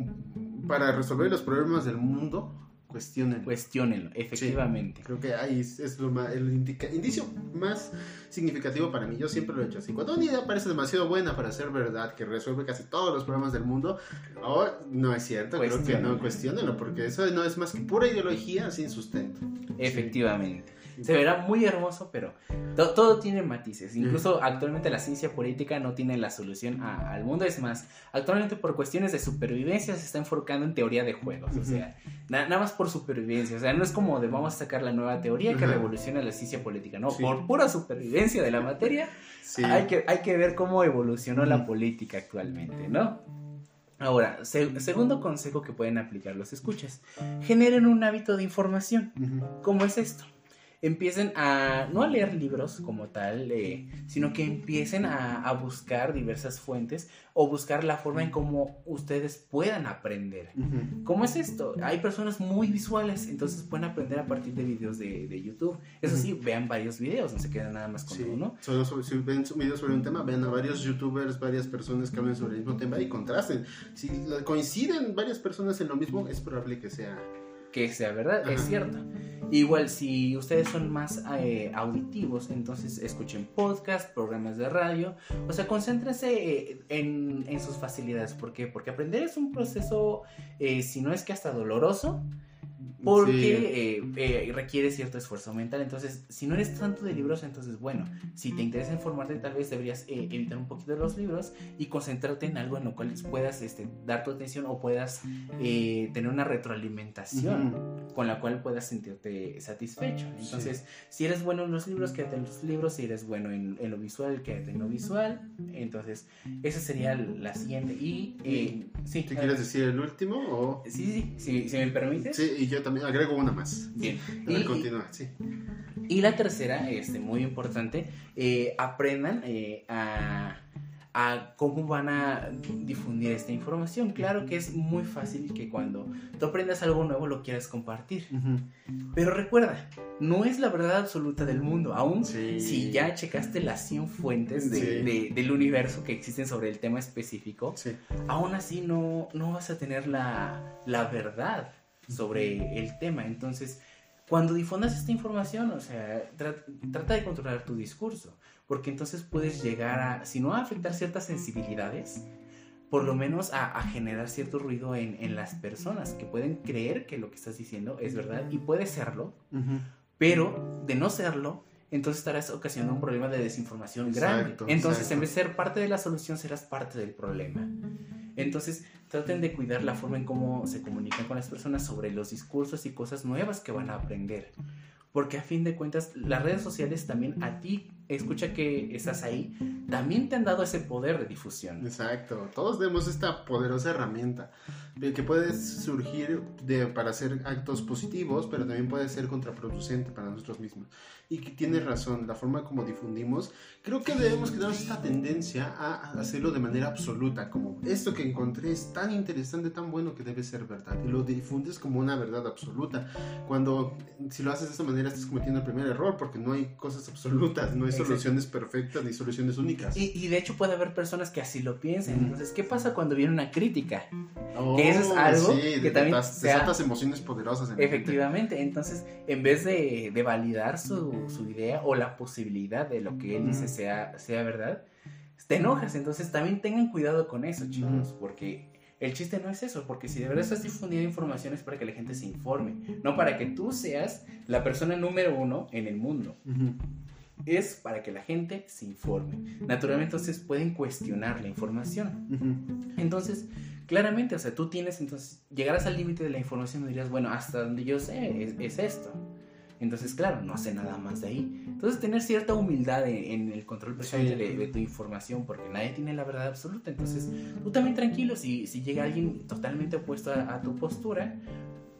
para resolver los problemas del mundo, cuestionenlo. Cuestionenlo, efectivamente. Sí, creo que ahí es, es lo más, el indica, indicio más significativo para mí. Yo siempre lo he hecho así. Cuando una idea parece demasiado buena para ser verdad, que resuelve casi todos los problemas del mundo, oh, no es cierto. Creo que no, cuestionenlo, porque eso no es más que pura ideología sin sustento. Efectivamente. Se verá muy hermoso, pero to todo tiene matices. Incluso actualmente la ciencia política no tiene la solución al mundo. Es más, actualmente por cuestiones de supervivencia se está enfocando en teoría de juegos. O sea, na nada más por supervivencia. O sea, no es como de vamos a sacar la nueva teoría que revoluciona la ciencia política. No, sí. por pura supervivencia de la materia, sí. hay, que, hay que ver cómo evolucionó la política actualmente, ¿no? Ahora, se segundo consejo que pueden aplicar los escuchas, generen un hábito de información. ¿Cómo es esto? Empiecen a no a leer libros como tal, eh, sino que empiecen a, a, buscar diversas fuentes o buscar la forma en cómo ustedes puedan aprender. Uh -huh. ¿Cómo es esto? Hay personas muy visuales, entonces pueden aprender a partir de videos de, de YouTube. Eso uh -huh. sí, vean varios videos, no se quedan nada más con sí. uno. Solo sobre, si ven videos sobre un tema, vean a varios youtubers, varias personas que hablan sobre el mismo tema y contrasten. Si coinciden varias personas en lo mismo, es probable que sea que sea verdad, Ajá. es cierto. Igual, si ustedes son más eh, auditivos, entonces escuchen podcast, programas de radio, o sea, concéntrense eh, en, en, sus facilidades. ¿Por qué? Porque aprender es un proceso, eh, si no es que hasta doloroso, porque sí. eh, eh, requiere cierto esfuerzo mental. Entonces, si no eres tanto de libros, entonces, bueno, si te interesa informarte, tal vez deberías eh, evitar un poquito de los libros y concentrarte en algo en lo cual puedas este, dar tu atención o puedas eh, tener una retroalimentación uh -huh. con la cual puedas sentirte satisfecho. Entonces, sí. si eres bueno en los libros, quédate en los libros. Si eres bueno en, en lo visual, quédate en lo visual. Entonces, esa sería la siguiente. Y, eh, sí. ¿Te quieres decir el último? O... Sí, sí, sí, si me permites. Sí, y yo también agrego una más. Bien. A ver, y, continúa, sí. Y la tercera, este, muy importante, eh, aprendan eh, a, a, cómo van a difundir esta información. Claro que es muy fácil que cuando tú aprendas algo nuevo lo quieras compartir. Uh -huh. Pero recuerda, no es la verdad absoluta del mundo. Aún sí. si ya checaste las 100 fuentes de, sí. de, del universo que existen sobre el tema específico, sí. aún así no, no vas a tener la, la verdad sobre el tema. Entonces, cuando difundas esta información, o sea, trata de controlar tu discurso, porque entonces puedes llegar a, si no a afectar ciertas sensibilidades, por lo menos a, generar cierto ruido en, las personas que pueden creer que lo que estás diciendo es verdad y puede serlo, pero de no serlo, entonces estarás ocasionando un problema de desinformación grande. Entonces, en vez de ser parte de la solución, serás parte del problema. Entonces, traten de cuidar la forma en cómo se comunican con las personas sobre los discursos y cosas nuevas que van a aprender. Porque a fin de cuentas, las redes sociales también a ti, escucha que estás ahí, también te han dado ese poder de difusión. Exacto, todos tenemos esta poderosa herramienta que puede surgir de, para hacer actos positivos, pero también puede ser contraproducente para nosotros mismos y que tiene razón, la forma como difundimos, creo que debemos quedarnos esta tendencia a hacerlo de manera absoluta, como esto que encontré es tan interesante, tan bueno que debe ser verdad, y lo difundes como una verdad absoluta. Cuando si lo haces de esta manera estás cometiendo el primer error, porque no hay cosas absolutas, no hay soluciones perfectas ni soluciones únicas. Y, de hecho puede haber personas que así lo piensen. Entonces, ¿qué pasa cuando viene una crítica? que eso es oh, algo que también... Desatas emociones poderosas. En efectivamente, entonces, en vez de, de validar su su, idea o la posibilidad de lo que él dice sea, sea verdad, te enojas. Entonces también tengan cuidado con eso, chicos, porque el chiste no es eso, porque si de verdad estás difundiendo información es para que la gente se informe, no para que tú seas la persona número uno en el mundo. Es para que la gente se informe. Naturalmente, entonces pueden cuestionar la información. Entonces, claramente, o sea, tú tienes, entonces, llegarás al límite de la información y dirías, bueno, hasta donde yo sé es esto. Entonces, claro, no hace nada más de ahí. Entonces, tener cierta humildad en, el control precisamente de, tu información, porque nadie tiene la verdad absoluta. Entonces, tú también tranquilo, si, si llega alguien totalmente opuesto a tu postura,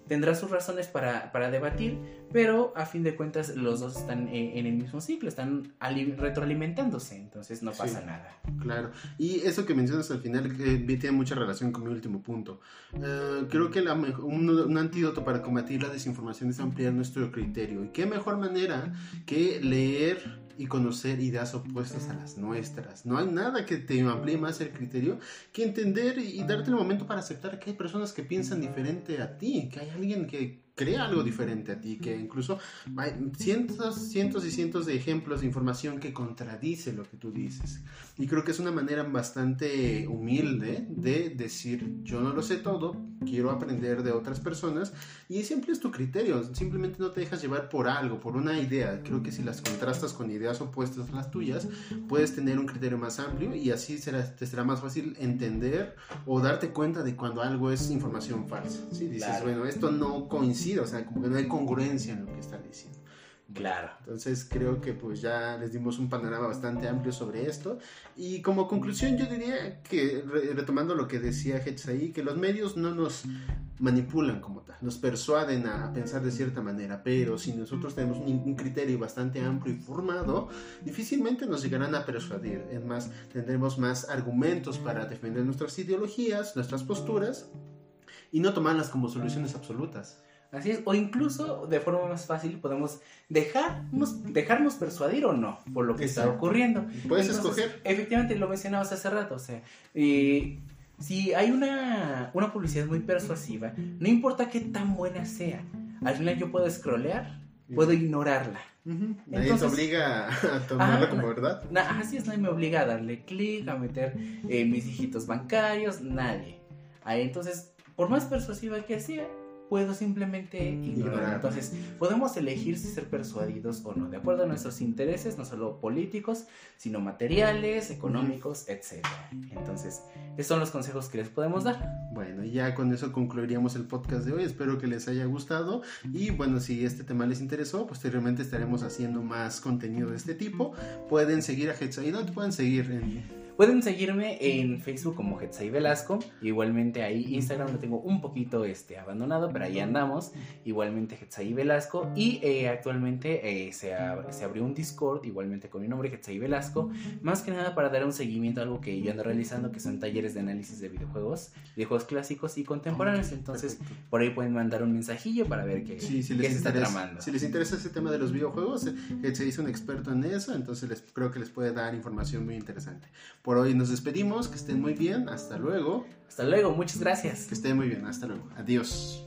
tendrá sus razones para, debatir, pero a fin de cuentas los dos están en, el mismo ciclo, están retroalimentándose, entonces no pasa nada. Claro, y eso que mencionas al final eh, tiene mucha relación con mi último punto. Eh, creo que un, un, antídoto para combatir la desinformación es ampliar nuestro criterio. ¿Y qué mejor manera que leer y conocer ideas opuestas a las nuestras. No hay nada que te amplíe más el criterio que entender y darte el momento para aceptar que hay personas que piensan diferente a ti, que hay alguien que crea algo diferente a ti, que incluso hay cientos, cientos y cientos de ejemplos de información que contradice lo que tú dices. Y creo que es una manera bastante humilde de decir, yo no lo sé todo, quiero aprender de otras personas y siempre es tu criterio, simplemente no te dejas llevar por algo, por una idea. Creo que si las contrastas con ideas opuestas a las tuyas, puedes tener un criterio más amplio y así será, te será más fácil entender o darte cuenta de cuando algo es información falsa. Si dices, bueno, esto no coincide o sea, como que no hay congruencia en lo que está diciendo. Claro. Entonces creo que pues ya les dimos un panorama bastante amplio sobre esto. Y como conclusión yo diría que, retomando lo que decía Hetzai, que los medios no nos manipulan como tal, nos persuaden a pensar de cierta manera, pero si nosotros tenemos un, criterio bastante amplio y formado, difícilmente nos llegarán a persuadir. Es más, tendremos más argumentos para defender nuestras ideologías, nuestras posturas y no tomarlas como soluciones absolutas. Así es, o incluso de forma más fácil podemos dejarnos, dejarnos persuadir o no por lo que está ocurriendo. Puedes escoger. Efectivamente, lo mencionabas hace rato, o sea, eh, si hay una, una publicidad muy persuasiva, no importa qué tan buena sea, al final yo puedo scrollear, puedo ignorarla. Nadie te obliga a tomarla como verdad. así es, nadie me obliga a darle clic, a meter eh, mis dígitos bancarios, nadie. Ahí, entonces, por más persuasiva que sea, puedo simplemente ignorar. Entonces, podemos elegir si ser persuadidos o no, de acuerdo a nuestros intereses, no solo políticos, sino materiales, económicos, etc. Entonces, esos son los consejos que les podemos dar. Bueno, y ya con eso concluiríamos el podcast de hoy. Espero que les haya gustado. Y bueno, si este tema les interesó, posteriormente estaremos haciendo más contenido de este tipo. Pueden seguir a Hetzaí, ¿dónde pueden seguir? En Pueden seguirme en Facebook como Hetsai Velasco. Igualmente ahí Instagram lo tengo un poquito este, abandonado, pero ahí andamos. Igualmente Hetsai Velasco. Y eh, actualmente eh, se, se, abrió un Discord, igualmente con mi nombre, Hetsai Velasco. Más que nada para dar un seguimiento a algo que yo ando realizando, que son talleres de análisis de videojuegos, videojuegos clásicos y contemporáneos. Entonces, por ahí pueden mandar un mensajillo para ver qué, sí, si les se está tramando. Si les interesa ese tema de los videojuegos, Hetsai es un experto en eso, entonces les, creo que les puede dar información muy interesante. Por hoy nos despedimos, que estén muy bien, hasta luego. Hasta luego, muchas gracias. Que estén muy bien, hasta luego. Adiós.